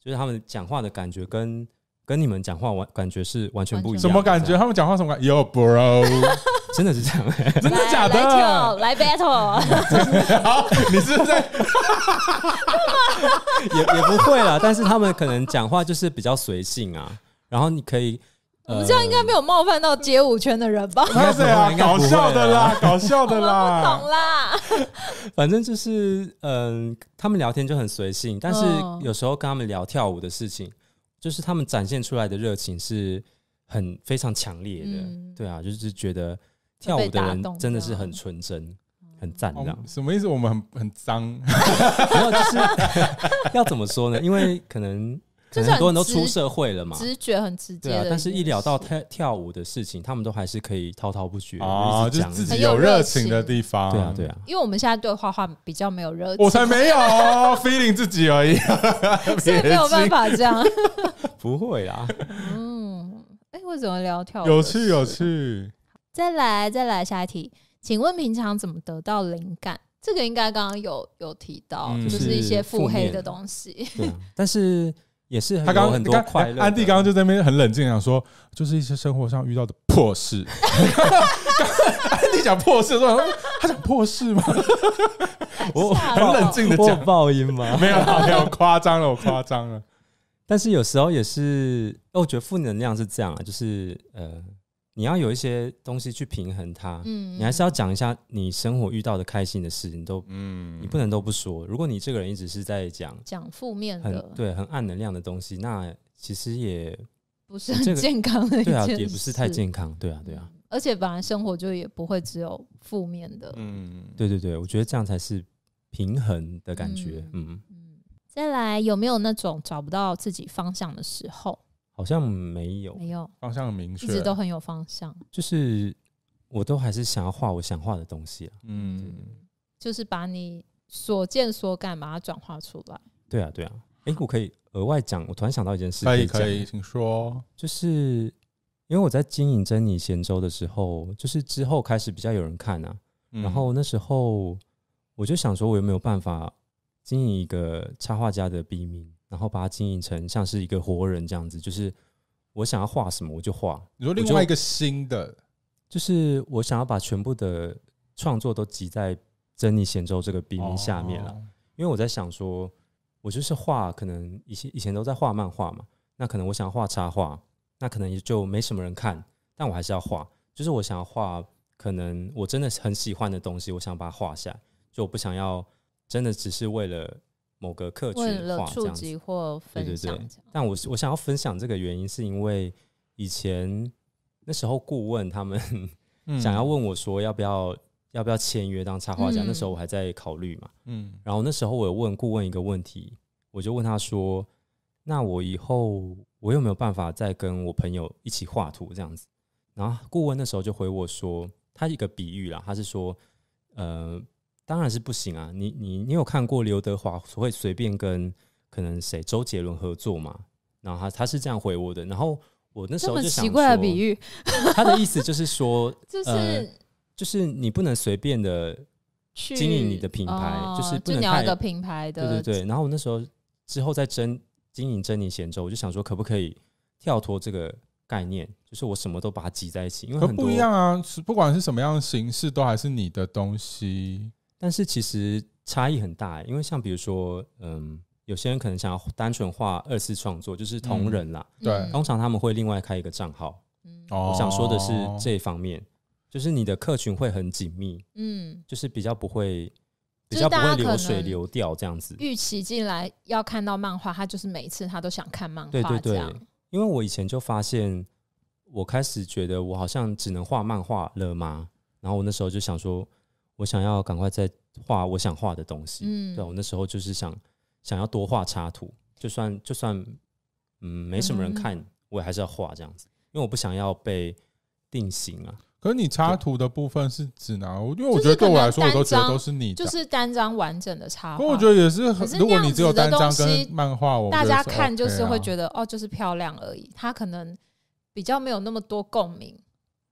就是他们讲话的感觉跟跟你们讲话完感觉是完全不一样。什么感觉？他们讲话什么感觉？Yo bro，[laughs] 真的是这样，[laughs] 欸，真的假的？来跳，来 battle。好，你是不是在？也也不会啦，但是他们可能讲话就是比较随性啊，然后你可以。我们这样应该没有冒犯到街舞圈的人吧？[laughs] [laughs] 不是啊，搞笑的啦，[laughs] 搞笑的啦，不懂啦。反正就是，嗯，他们聊天就很随性，但是有时候跟他们聊跳舞的事情，就是他们展现出来的热情是很非常强烈的。对啊，就是觉得跳舞的人真的是很纯真、很赞这样。什么意思？我们很很脏？然后，就是要怎么说呢？因为可能。很多人都出社会了嘛，直觉很直接。对啊，但是一聊到跳跳舞的事情，他们都还是可以滔滔不绝啊，就是自己有热情的地方。对啊，对啊。因为我们现在对画画比较没有热情，我才没有 feeling 自己而已，[laughs] 所以没有 [laughs] 办法这样。[laughs] 不会啦。嗯，哎，为什么聊跳舞？有趣，有趣。再来，再来下一题，请问平常怎么得到灵感？这个应该刚刚有有提到，就是一些腹黑的东西。对，但是。也是他刚刚很多快乐，安迪刚刚就在那边很冷静讲说，就是一些生活上遇到的破事。安迪讲破事的时候，他讲破事吗？我很冷静的讲爆音吗？没有，没有夸张了，我夸张了。但是有时候也是，我觉得负能量是这样啊，就是呃，你要有一些东西去平衡它，嗯，你还是要讲一下你生活遇到的开心的事，你都，嗯，你不能都不说。如果你这个人一直是在讲讲负面的，对，很暗能量的东西，那其实也不是很健康的，对啊，也不是太健康，对啊，对啊。而且本来生活就也不会只有负面的，嗯，对对对，我觉得这样才是平衡的感觉，嗯嗯。再来，有没有那种找不到自己方向的时候？好像没有，没有方向很明确，一直都很有方向。就是我都还是想要画我想画的东西啊，嗯，就是把你所见所感把它转化出来。对啊，对啊。哎，我可以额外讲，我突然想到一件事，可以可以，请说。就是因为我在经营珍妮咸粥的时候，就是之后开始比较有人看啊，然后那时候我就想说，我有没有办法经营一个插画家的笔名？然后把它经营成像是一个活人这样子，就是我想要画什么我就画。你说另外一个新的，就，是我想要把全部的创作都挤在珍妮咸粥这个笔名下面了。哦，因为我在想说，我就是画，可能以前以前都在画漫画嘛，那可能我想要画插画，那可能也就没什么人看，但我还是要画。就是我想要画，可能我真的很喜欢的东西，我想把它画下来，就我不想要真的只是为了。某个客群画这样子，或分享，对对对。但我我想要分享这个原因，是因为以前那时候顾问他们 [laughs] 想要问我说要不要要不要签约当插画家，那时候我还在考虑嘛。嗯。然后那时候我有问顾问一个问题，我就问他说：“那我以后我有没有办法再跟我朋友一起画图这样子？”然后顾问那时候就回我说：“他一个比喻啦，他是说，呃。”当然是不行啊！你你你有看过刘德华会随便跟可能谁周杰伦合作吗？然后他他是这样回我的。然后我那时候就想，奇怪的比喻，他的意思就是说，[laughs] 就是、呃、就是你不能随便的经营你的品牌，哦、就是不能太一个品牌的。对对对。然后我那时候之后在争经营珍妮贤之后，我就想说，可不可以跳脱这个概念？就是我什么都把它挤在一起，因为很不一样啊，不管是什么样的形式，都还是你的东西。但是其实差异很大，因为像比如说，嗯，有些人可能想要单纯画二次创作，就是同人啦，嗯、对，通常他们会另外开一个账号。嗯，我想说的是这一方面，就是你的客群会很紧密，嗯，就是比较不会，比较不会流水流掉这样子。预期进来要看到漫画，他就是每一次他都想看漫画，对对对。因为我以前就发现，我开始觉得我好像只能画漫画了吗？然后我那时候就想说。我想要赶快再画我想画的东西，嗯，对，我那时候就是想想要多画插图，就算就算嗯没什么人看，嗯、我也还是要画这样子，因为我不想要被定型啊。可是你插图的部分是指哪？因为我觉得对我来说，我都觉得都是你的，就是单张完整的插画。我觉得也是很，如果你只有单张跟漫画，大家看就是会觉得哦，就是漂亮而已，它可能比较没有那么多共鸣。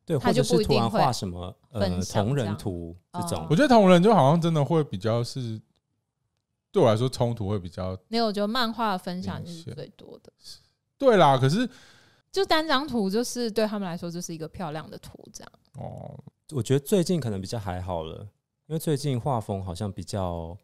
对，或者是突然画什么呃同人图这种，我觉得同人就好像真的会比较是对我来说冲突会比较没有，我觉得漫画分享是最多的。对啦，可是就单张图就是对他们来说就是一个漂亮的图这样。哦，我觉得最近可能比较还好了，因为最近画风好像比较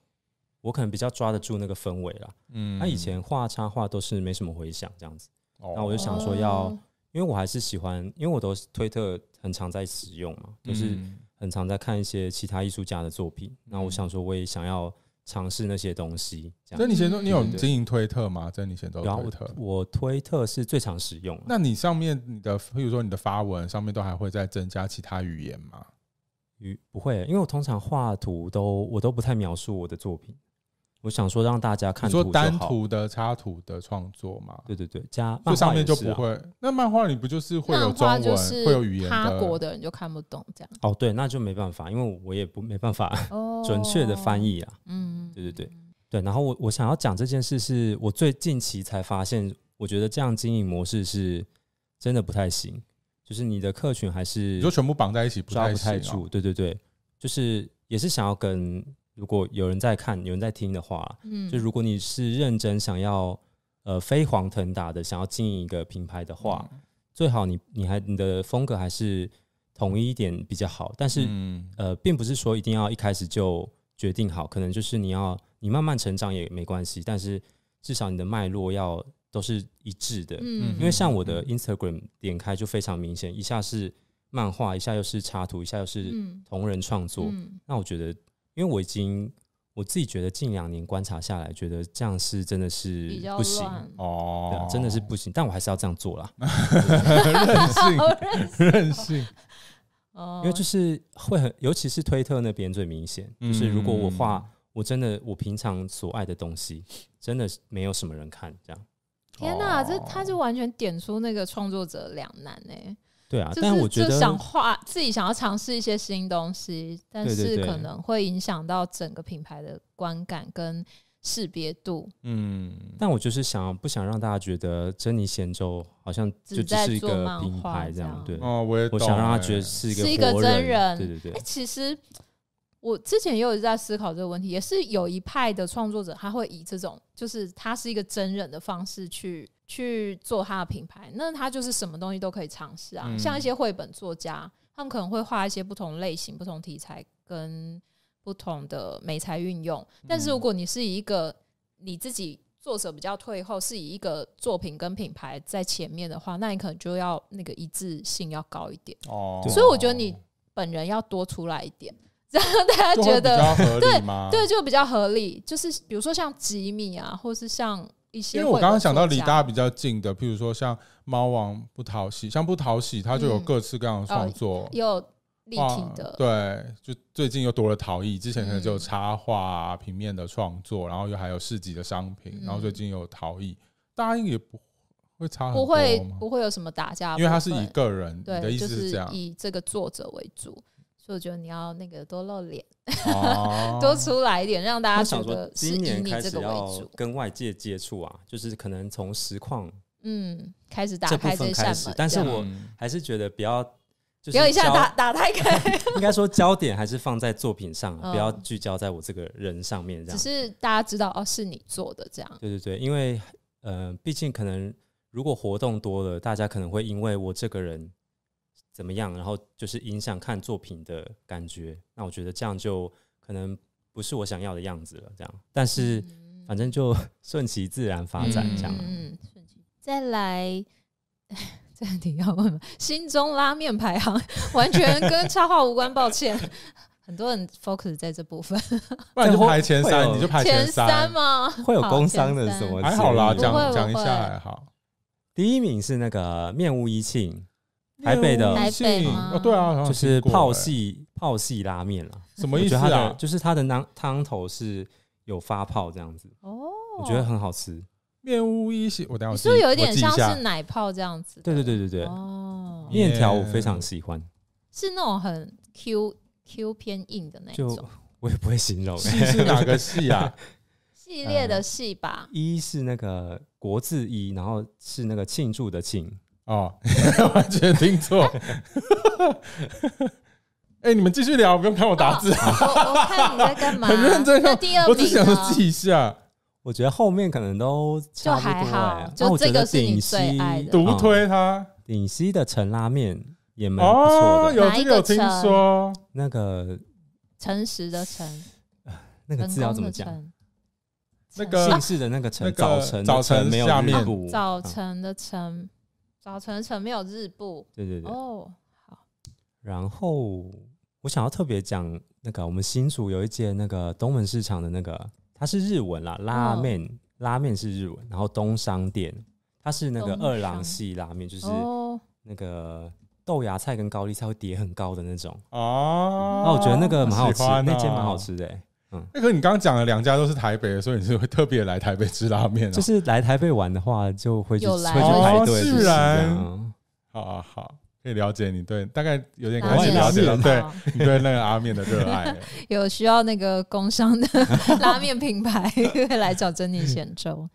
我可能比较抓得住那个氛围啦。嗯，他以前画插画都是没什么回响这样子，那我就想说要。因为我还是喜欢，因为我都推特很常在使用嘛，就是很常在看一些其他艺术家的作品。那、嗯、我想说，我也想要尝试那些东西。珍妮咸粥，你有经营推特吗？珍妮咸粥推特，我推特是最常使用。那你上面你的，比如说你的发文上面都还会再增加其他语言吗？语不会，因为我通常画图都我都不太描述我的作品。我想说让大家看，说单图的插图的创作嘛？对对对，加这上面就不会。那漫画你不就是会有中文，会有语言的？他国的人就看不懂这样。哦，对，那就没办法，因为我也不没办法 [laughs] 准确的翻译啊。嗯，对对对对。然后我我想要讲这件事，是我最近期才发现，我觉得这样经营模式是真的不太行。就是你的客群还是就全部绑在一起，抓不太住。对对对，就是也是想要跟。如果有人在看，有人在听的话，嗯，就如果你是认真想要，呃，飞黄腾达的想要经营一个品牌的话，嗯、最好你你还你的风格还是统一一点比较好。但是，嗯、呃，并不是说一定要一开始就决定好，可能就是你要你慢慢成长也没关系。但是至少你的脉络要都是一致的，嗯，因为像我的 Instagram 点开就非常明显，一下是漫画，一下又是插图，一下又是同人创作。嗯嗯、那我觉得，因为我已经我自己觉得近两年观察下来，觉得这样是真的是不行哦，对，真的是不行。但我还是要这样做啦，[laughs] 任性，任性。[laughs] 因为就是会很，尤其是推特那边最明显，就是如果我画，我真的我平常所爱的东西，真的没有什么人看，这样。天哪，这他就完全点出那个创作者两难哎。对啊，但我觉得想画自己想要尝试一些新东西，但是可能会影响到整个品牌的观感跟识别度。嗯，但我就是想不想让大家觉得珍妮贤周好像就只是一个品牌这样？对哦，我也我想让他觉得是一个是一个真人。对对对，哎，其实。我之前也有在思考这个问题，也是有一派的创作者，他会以这种就是他是一个真人的方式去去做他的品牌，那他就是什么东西都可以尝试啊。嗯、像一些绘本作家，他们可能会画一些不同类型、不同题材跟不同的美材运用。但是如果你是以一个你自己作者比较退后，是以一个作品跟品牌在前面的话，那你可能就要那个一致性要高一点哦。所以我觉得你本人要多出来一点。让大家觉得对对，就比较合理。就是比如说像吉米啊，或是像一些，因为我刚刚想到离大家比较近的，譬如说像猫王不讨喜，像不讨喜，它就有各式各样的创作，有立体的，对，就最近又多了陶艺，之前可能就有插画、平面的创作，然后又还有市集的商品，然后最近有陶艺，大家也不会差，不会不会有什么打架，因为他是以个人，对，的意思是这样，以这个作者为主。我觉得你要那个多露脸，哦、[laughs] 多出来一点，让大家觉得是以你这个为主。跟外界接触啊，就是可能从实况嗯开始打开这扇门，但是我还是觉得不要，不要一下打打太开。[laughs] 应该说焦点还是放在作品上，不要聚焦在我这个人上面。这样只是大家知道哦，是你做的这样。对对对，因为呃，毕竟可能如果活动多了，大家可能会因为我这个人。怎么样？然后就是影响看作品的感觉。那我觉得这样就可能不是我想要的样子了。这样，但是反正就 [laughs] 顺其自然发展这样。嗯，顺其。再来，[laughs] 这个题要问吗？心中拉面排行完全跟插画无关，抱歉。很多人 focus 在这部分，不然就排前三，你就排前三吗？[laughs] 会有工商的什么？还好啦，讲讲一下还好。第一名是那个面无一庆。台北的台北哦，对啊，就是泡系泡系拉面了。什么意思啊？就是它的汤汤头是有发泡这样子哦，我觉得很好吃。面屋一庆，我等下是不是有一点像是奶泡这样子？对对对对对。哦，面条我非常喜欢，是那种很 Q Q 偏硬的那种。我也不会形容，是哪个系啊？[laughs] 系列的系吧。一是那个国字一，然后是那个庆祝的庆。哦，[laughs] 完全听错。[laughs] 哎，你们继续聊，不用看我打字。我我看你在干嘛？[laughs] 很认真。那第二名，我只想着记一下。我觉得后面可能都就还好。就这个是你最爱的，独推它。顶溪的陈拉面也蛮不错的。有这个有听说？那个诚实的诚，[sighs] 那个字要怎么讲？那个姓氏的那个陈，早晨早晨没有日部，早晨的晨。早晨晨没有日部，对对对。哦，好。然后我想要特别讲那个，我们新竹有一间那个东门市场的那个，它是日文啦，拉面，哦、拉面是日文。然后东商店，它是那个二郎系拉面，就是那个豆芽菜跟高丽菜会叠很高的那种。哦。那我觉得那个蛮好吃，哦、那间蛮好吃的、欸。嗯，那个你刚刚讲的两家都是台北的，所以你是会特别来台北吃拉面啊？就是来台北玩的话，就会去会去排队。自然，好啊好，可以了解你对大概有点关系了解了，对你对那个拉面的热爱。[laughs] 有需要那个工商的拉面品牌，会 [laughs] 来找珍妮贤周。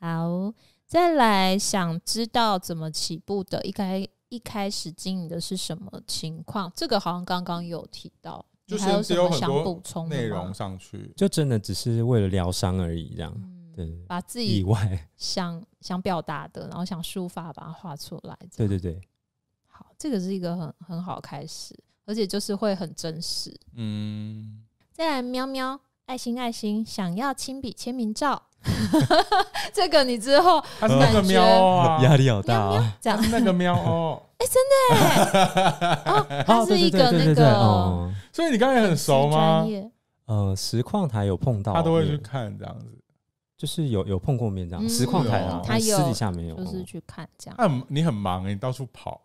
好，再来想知道怎么起步的，一开一开始经营的是什么情况？这个好像刚刚有提到。就是还有什么想补充内容上去，就真的只是为了疗伤而已，这样。对，把自己以外 [laughs] 想想表达的，然后想抒发，把它画出来。对对对，好，这个是一个很很好开始，而且就是会很真实。嗯，再来喵喵爱心爱心，想要亲笔签名照，[laughs] 这个你之后他是那个喵啊，压力好大啊，这样是那个喵哦，[laughs] 哎，真的，哦，[laughs] 它是一个那个，所以你刚才很熟吗？呃，实况台有碰到，他都会去看这样子。就是有有碰过面这样，实况台啊，他私底下没有，就是去看这样。那你很忙哎，你到处跑，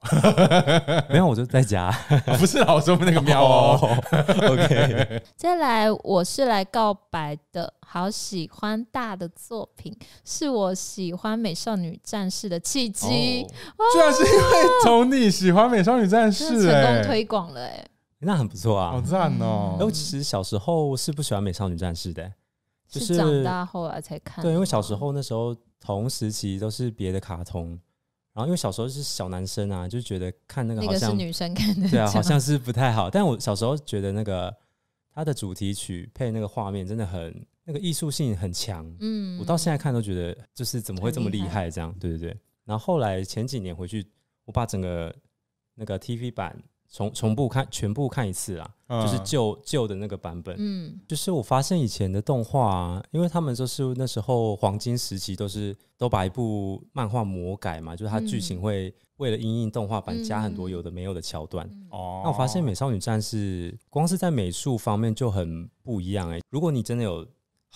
没有，我就在家。不是老说那个喵哦。OK，再来，我是来告白的，好喜欢大的作品，是我喜欢美少女战士的契机。居然是因为从你喜欢美少女战士，成功推广了哎，那很不错啊，好赞哦。我其实小时候是不喜欢美少女战士的。就是长大后来才看，对，因为小时候那时候同时期都是别的卡通，然后因为小时候是小男生啊，就觉得看那个好像是女生看的，对啊，好像是不太好。但我小时候觉得那个它的主题曲配那个画面真的很那个艺术性很强，嗯，我到现在看都觉得就是怎么会这么厉害这样，对对对。然后后来前几年回去，我把整个那个 TV 版。重重部看全部看一次啊，嗯、就是旧旧的那个版本。嗯，就是我发现以前的动画、啊，因为他们就是那时候黄金时期，都是都把一部漫画魔改嘛，就是它剧情会为了因应动画版加很多有的没有的桥段。哦、嗯，那我发现美少女战士光是在美术方面就很不一样哎、欸。如果你真的有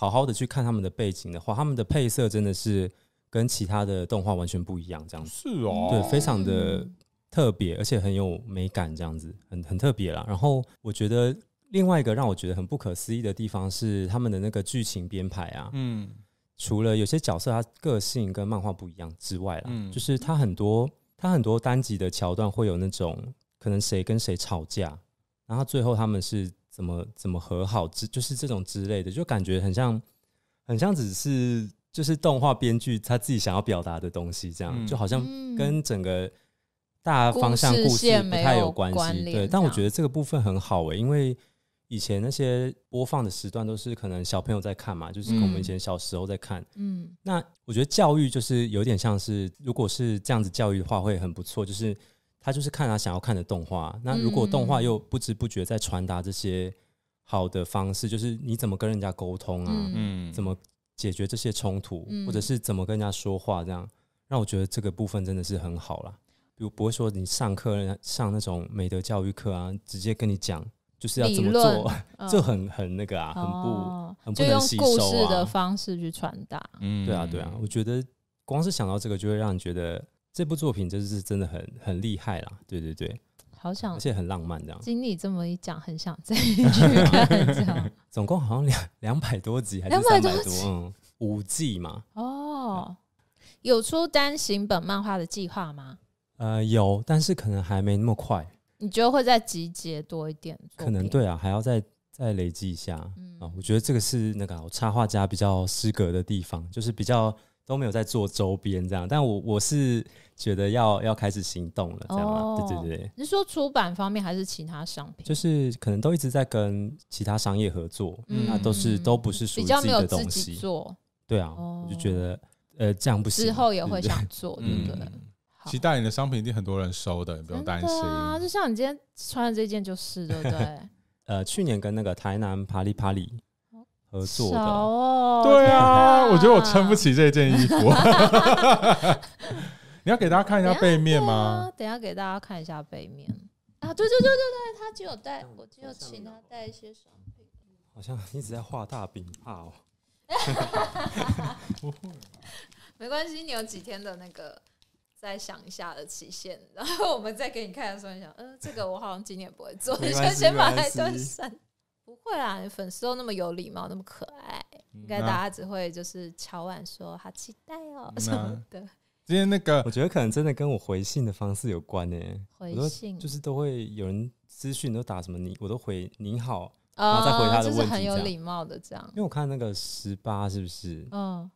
好好的去看他们的背景的话，他们的配色真的是跟其他的动画完全不一样，这样子。是哦，对，非常的。特别，而且很有美感，这样子很很特别啦。然后我觉得另外一个让我觉得很不可思议的地方是他们的那个剧情编排啊，嗯，除了有些角色他个性跟漫画不一样之外啦，嗯，就是他很多他很多单集的桥段会有那种可能谁跟谁吵架，然后最后他们是怎么怎么和好之，就是这种之类的，就感觉很像很像只是就是动画编剧他自己想要表达的东西，这样就好像跟整个。大方向故事不太有关系，对，但我觉得这个部分很好诶，因为以前那些播放的时段都是可能小朋友在看嘛，就是跟我们以前小时候在看，嗯，那我觉得教育就是有点像是，如果是这样子教育的话，会很不错，就是他就是看他想要看的动画，那如果动画又不知不觉在传达这些好的方式，就是你怎么跟人家沟通啊，嗯，怎么解决这些冲突，或者是怎么跟人家说话，这样让我觉得这个部分真的是很好啦。比如不会说你上课上那种美德教育课啊，直接跟你讲就是要怎么做，这论 [laughs] 很很那个啊，很不、哦、很不能吸收啊。就用故事的方式去传达，嗯，对啊，对啊。我觉得光是想到这个，就会让你觉得这部作品就是真的很很厉害啦。对对对，好想，而且很浪漫这样。经理这么一讲，很想再 [laughs] 去看。[laughs] 总共好像两两百多集还是三百多？嗯，五季嘛。哦，有出单行本漫画的计划吗？呃，有，但是可能还没那么快。你觉得会再集结多一点？可能对啊，还要再再累积一下。嗯啊，我觉得这个是那个插画家比较失格的地方，就是比较都没有在做周边这样。但我我是觉得要要开始行动了，这样吗？哦、对对对。你是说出版方面还是其他商品？就是可能都一直在跟其他商业合作，嗯、那都是都不是属于自己的东西做。对啊，哦、我就觉得呃这样不行。之后也会想做，[laughs] 对不对？嗯期待你的商品一定很多人收的，你不用担心啊！就像你今天穿的这件就是，对不对？[laughs] 呃，去年跟那个台南啪哩啪哩合作的，哦、对啊，我觉得我撑不起这件衣服。[laughs] [laughs] 你要给大家看一下背面吗？等下给大家看一下背面啊！对对对对对，他就有带，我就请他带一些商品。好像一直在画大饼啊！不会，[laughs] 没关系，你有几天的那个。再想一下的期限，然后我们再给你看的时候，你想，嗯、呃，这个我好像今年不会做，你就先把那段删。不会啦，你粉丝都那么有礼貌，那么可爱，应该大家只会就是敲碗说好期待哦、喔、什么的。今天那个，我觉得可能真的跟我回信的方式有关呢、欸。回信就是都会有人私讯都打什么你，我都回您好，然后再回他的问题，这、哦、是很有礼貌的这样。因为我看那个十八是不是？嗯。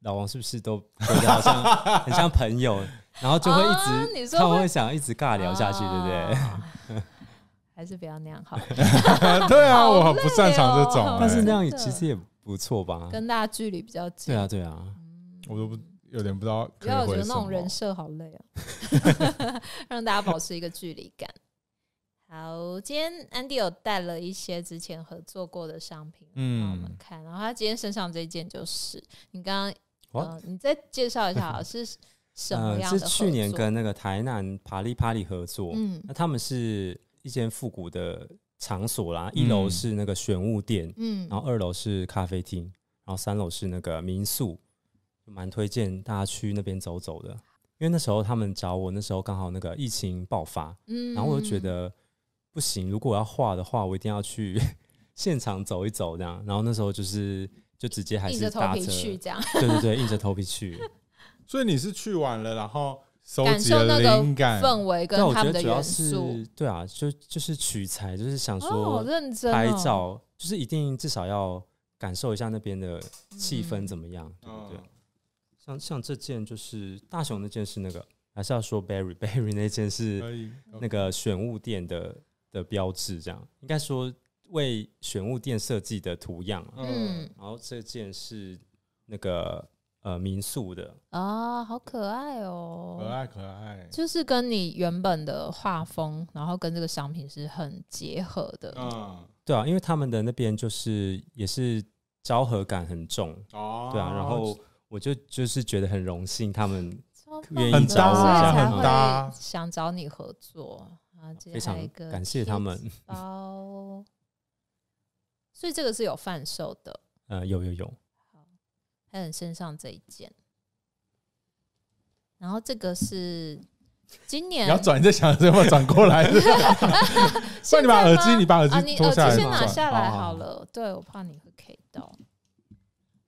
老王是不是都觉得好像 [laughs] 很像朋友，然后就会一直他们会想一直尬聊下去，对不对？[laughs] 还是不要那样好。[laughs] 对啊，我很不擅长这种，但是那样其实也不错吧？跟大家距离比较近。对啊，对啊，我都不有点不知道。不要觉得那种人设好累啊 [laughs] [laughs] 让大家保持一个距离感。好，今天安迪有带了一些之前合作过的商品，嗯，我们看。然后他今天身上这件就是你刚刚，呃，你再介绍一下是什么样的、呃？是去年跟那个台南帕里帕里合作，嗯，那他们是一间复古的场所啦，一楼是那个玄物店，嗯，然后二楼是咖啡厅，然后三楼是那个民宿，蛮推荐大家去那边走走的。因为那时候他们找我，那时候刚好那个疫情爆发，嗯，然后我就觉得。不行，如果我要画的话，我一定要去 [laughs] 现场走一走，这样。然后那时候就是就直接还是搭车去这样。对对对，硬着头皮去。[laughs] 所以你是去晚了，然后收集了灵感氛围跟他们的元素。对啊，就就是取材，就是想说拍照，哦，就是一定至少要感受一下那边的气氛怎么样，嗯，对不对？像像这件就是大雄那件是那个，还是要说 Berry [laughs] Berry 那件是那个选物店的。的标志这样，应该说为选物店设计的图样。嗯，然后这件是那个呃民宿的。啊，好可爱哦，可爱可爱，就是跟你原本的画风，然后跟这个商品是很结合的。嗯，对啊，因为他们的那边就是也是昭和感很重。哦，对啊，然后我就就是觉得很荣幸，他们愿意找我，很搭，想找你合作。啊。非常感谢他们。哦，所以这个是有贩售的。呃，有有有。好，还有身上这一件，然后这个是今年。你要转，你在想怎么转过来？那 [laughs] 你把耳机，你把耳机脱下来，啊、先拿下来好了。好好对，我怕你会 K 到。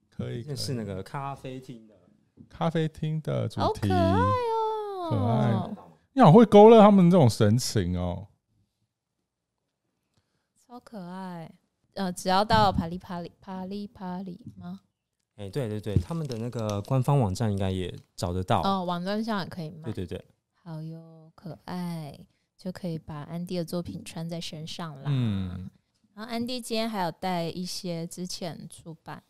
可以，这是那个咖啡厅的，咖啡厅的主题，好可爱哦，可爱。你好会勾勒他们这种神情哦，超可爱。呃，只要到帕里帕里帕里帕里吗？哎、欸，对对对，他们的那个官方网站应该也找得到哦，网站上也可以买。对对对，好哟，可爱，就可以把安迪的作品穿在身上啦。嗯，然后安迪今天还有带一些之前出版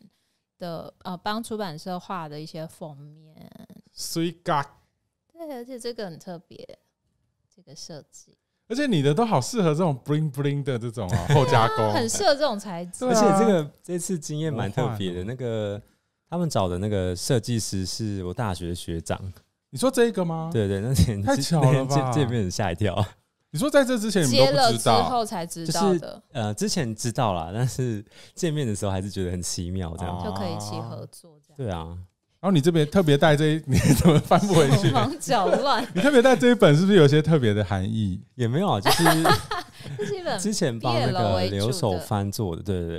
的，呃，帮出版社画的一些封面。水嘎。对，而且这个很特别，这个设计，而且你的都好适合这种 bling bling 的这种啊，后加工，[laughs] 很适合这种材质。而且这个这次经验蛮特别的，那个他们找的那个设计师是我大学的学长。你说这个吗？对对，那天太巧了吧，见面吓一跳。你说在这之前你们都不知道，之后才知道的。呃，之前知道啦，但是见面的时候还是觉得很奇妙，这样就可以一起合作，这样对啊。然后你这边特别带这一，你怎么翻不回去？[laughs] 手忙脚乱。你特别带这一本，是不是有些特别的含义？也没有啊，就是 [laughs] 之前帮那个留守翻做的，对对对，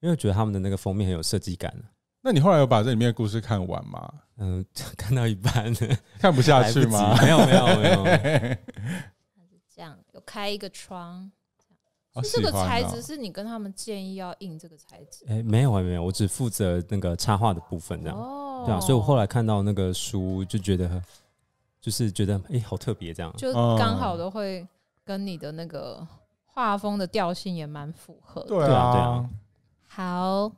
因为我觉得他们的那个封面很有设计感。那你后来有把这里面的故事看完吗？嗯，看到一半，看不下去吗？没有没有没有。它 [laughs] 是这样，有开一个窗。这个材质是你跟他们建议要印这个材质？哎，没有没有，我只负责那个插画的部分，这样。哦，对啊，所以我后来看到那个书，就觉得就是觉得哎，好特别，这样。就刚好都会跟你的那个画风的调性也蛮符合。对啊，对啊。好，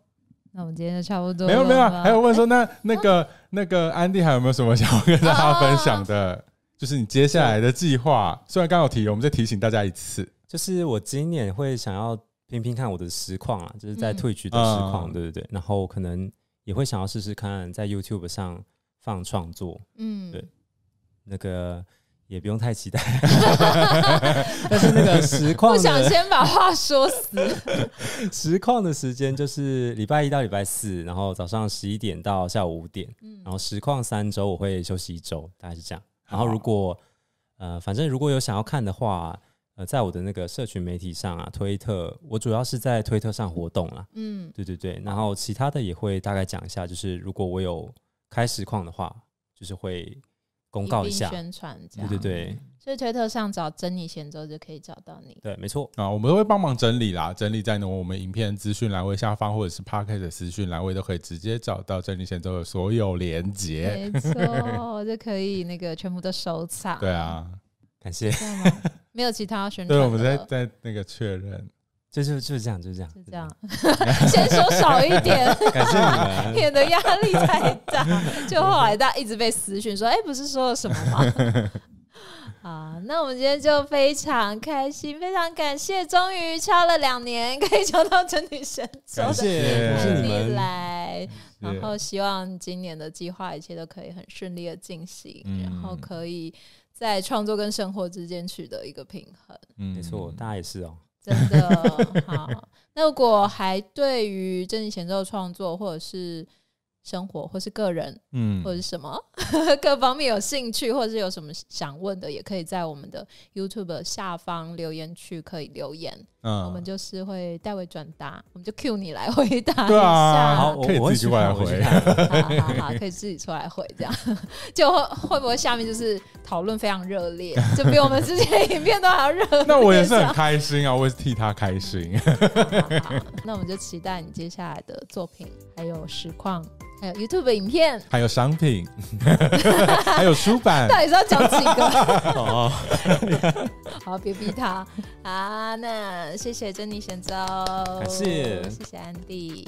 那我们今天就差不多。没有没有，还有问说，那 [laughs] 那个那个安迪还有没有什么想要跟大家分享的？就是你接下来的计划。虽然刚好提，我们再提醒大家一次。就是我今年会想要拼拼看我的实况啊，就是在 Twitch 的实况，对对对，然后可能也会想要试试看在 YouTube 上放创作，嗯，对，那个也不用太期待，[laughs] 但是那个实况，不想先把话说死。[laughs] 实况的时间就是礼拜一到礼拜四，然后早上十一点到下午五点，嗯然后实况三周我会休息一周，大概是这样。然后如果呃，反正如果有想要看的话。呃，在我的那个社群媒体上啊，推特，我主要是在推特上活动啦。嗯，对对对，然后其他的也会大概讲一下，就是如果我有开实况的话，就是会公告一下宣传。对对对，所以推特上找珍妮贤周就可以找到你。对，没错啊，我们都会帮忙整理啦，整理在呢我们影片资讯栏位下方，或者是 Podcast 的资讯栏位都可以直接找到珍妮贤周的所有连接。没错，就可以那个全部都收藏。对啊。感谢，没有其他宣传。对，我们在在那个确认，就就就是这样，就是这样，就这样。[laughs] 先说少一点，感谢你们，[laughs] 免得压力太大。就后来大家一直被私讯说：“哎，不是说了什么吗？” [laughs] 好，那我们今天就非常开心，非常感谢，终于敲了两年，可以敲到真女神州的，谢谢你们来。然后希望今年的计划一切都可以很顺利的进行，嗯、然后可以在创作跟生活之间取得一个平衡。嗯，没错，大家也是哦，真的好。那如果还对于真女贤奏创作或者是生活或是个人，嗯，或者是什么各方面有兴趣，或者是有什么想问的，也可以在我们的 YouTube 下方留言区可以留言，嗯，我们就是会代为转达，我们就 Q 你来回答一下，啊、[laughs] 好，可以自己出来回，好好好，可以自己出来回，这样就会会不会下面就是讨论非常热烈，就比我们之前影片都还要热烈。[laughs] 那我也是很开心啊，我也是替他开心。好，好，那我们就期待你接下来的作品，还有实况。还有 YouTube 影片，还有商品，[laughs] 还有书版，到底是要讲几个？[laughs] 哦，[laughs] 好，别逼他啊！那谢谢珍妮贤奏，感谢，谢谢安迪。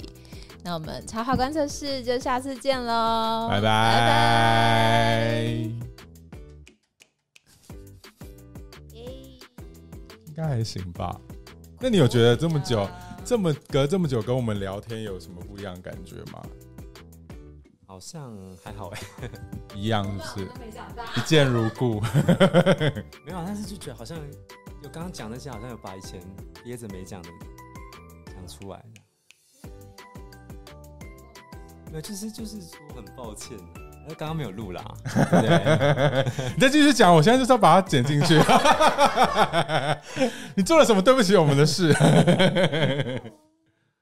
那我们插画观测室就下次见喽，拜拜拜拜。应该还行吧？那你有觉得这么久，这么隔这么久跟我们聊天有什么不一样的感觉吗？好像还好哎，[laughs] 一样是，一见如故。[laughs] 没有，但是就觉得好像有刚刚讲那些，好像有把以前憋着没讲的讲出来。没有，就是就是说很抱歉，那刚刚没有录啦。对，[laughs] 你再继续讲，我现在就是要把它剪进去。你做了什么对不起我们的事？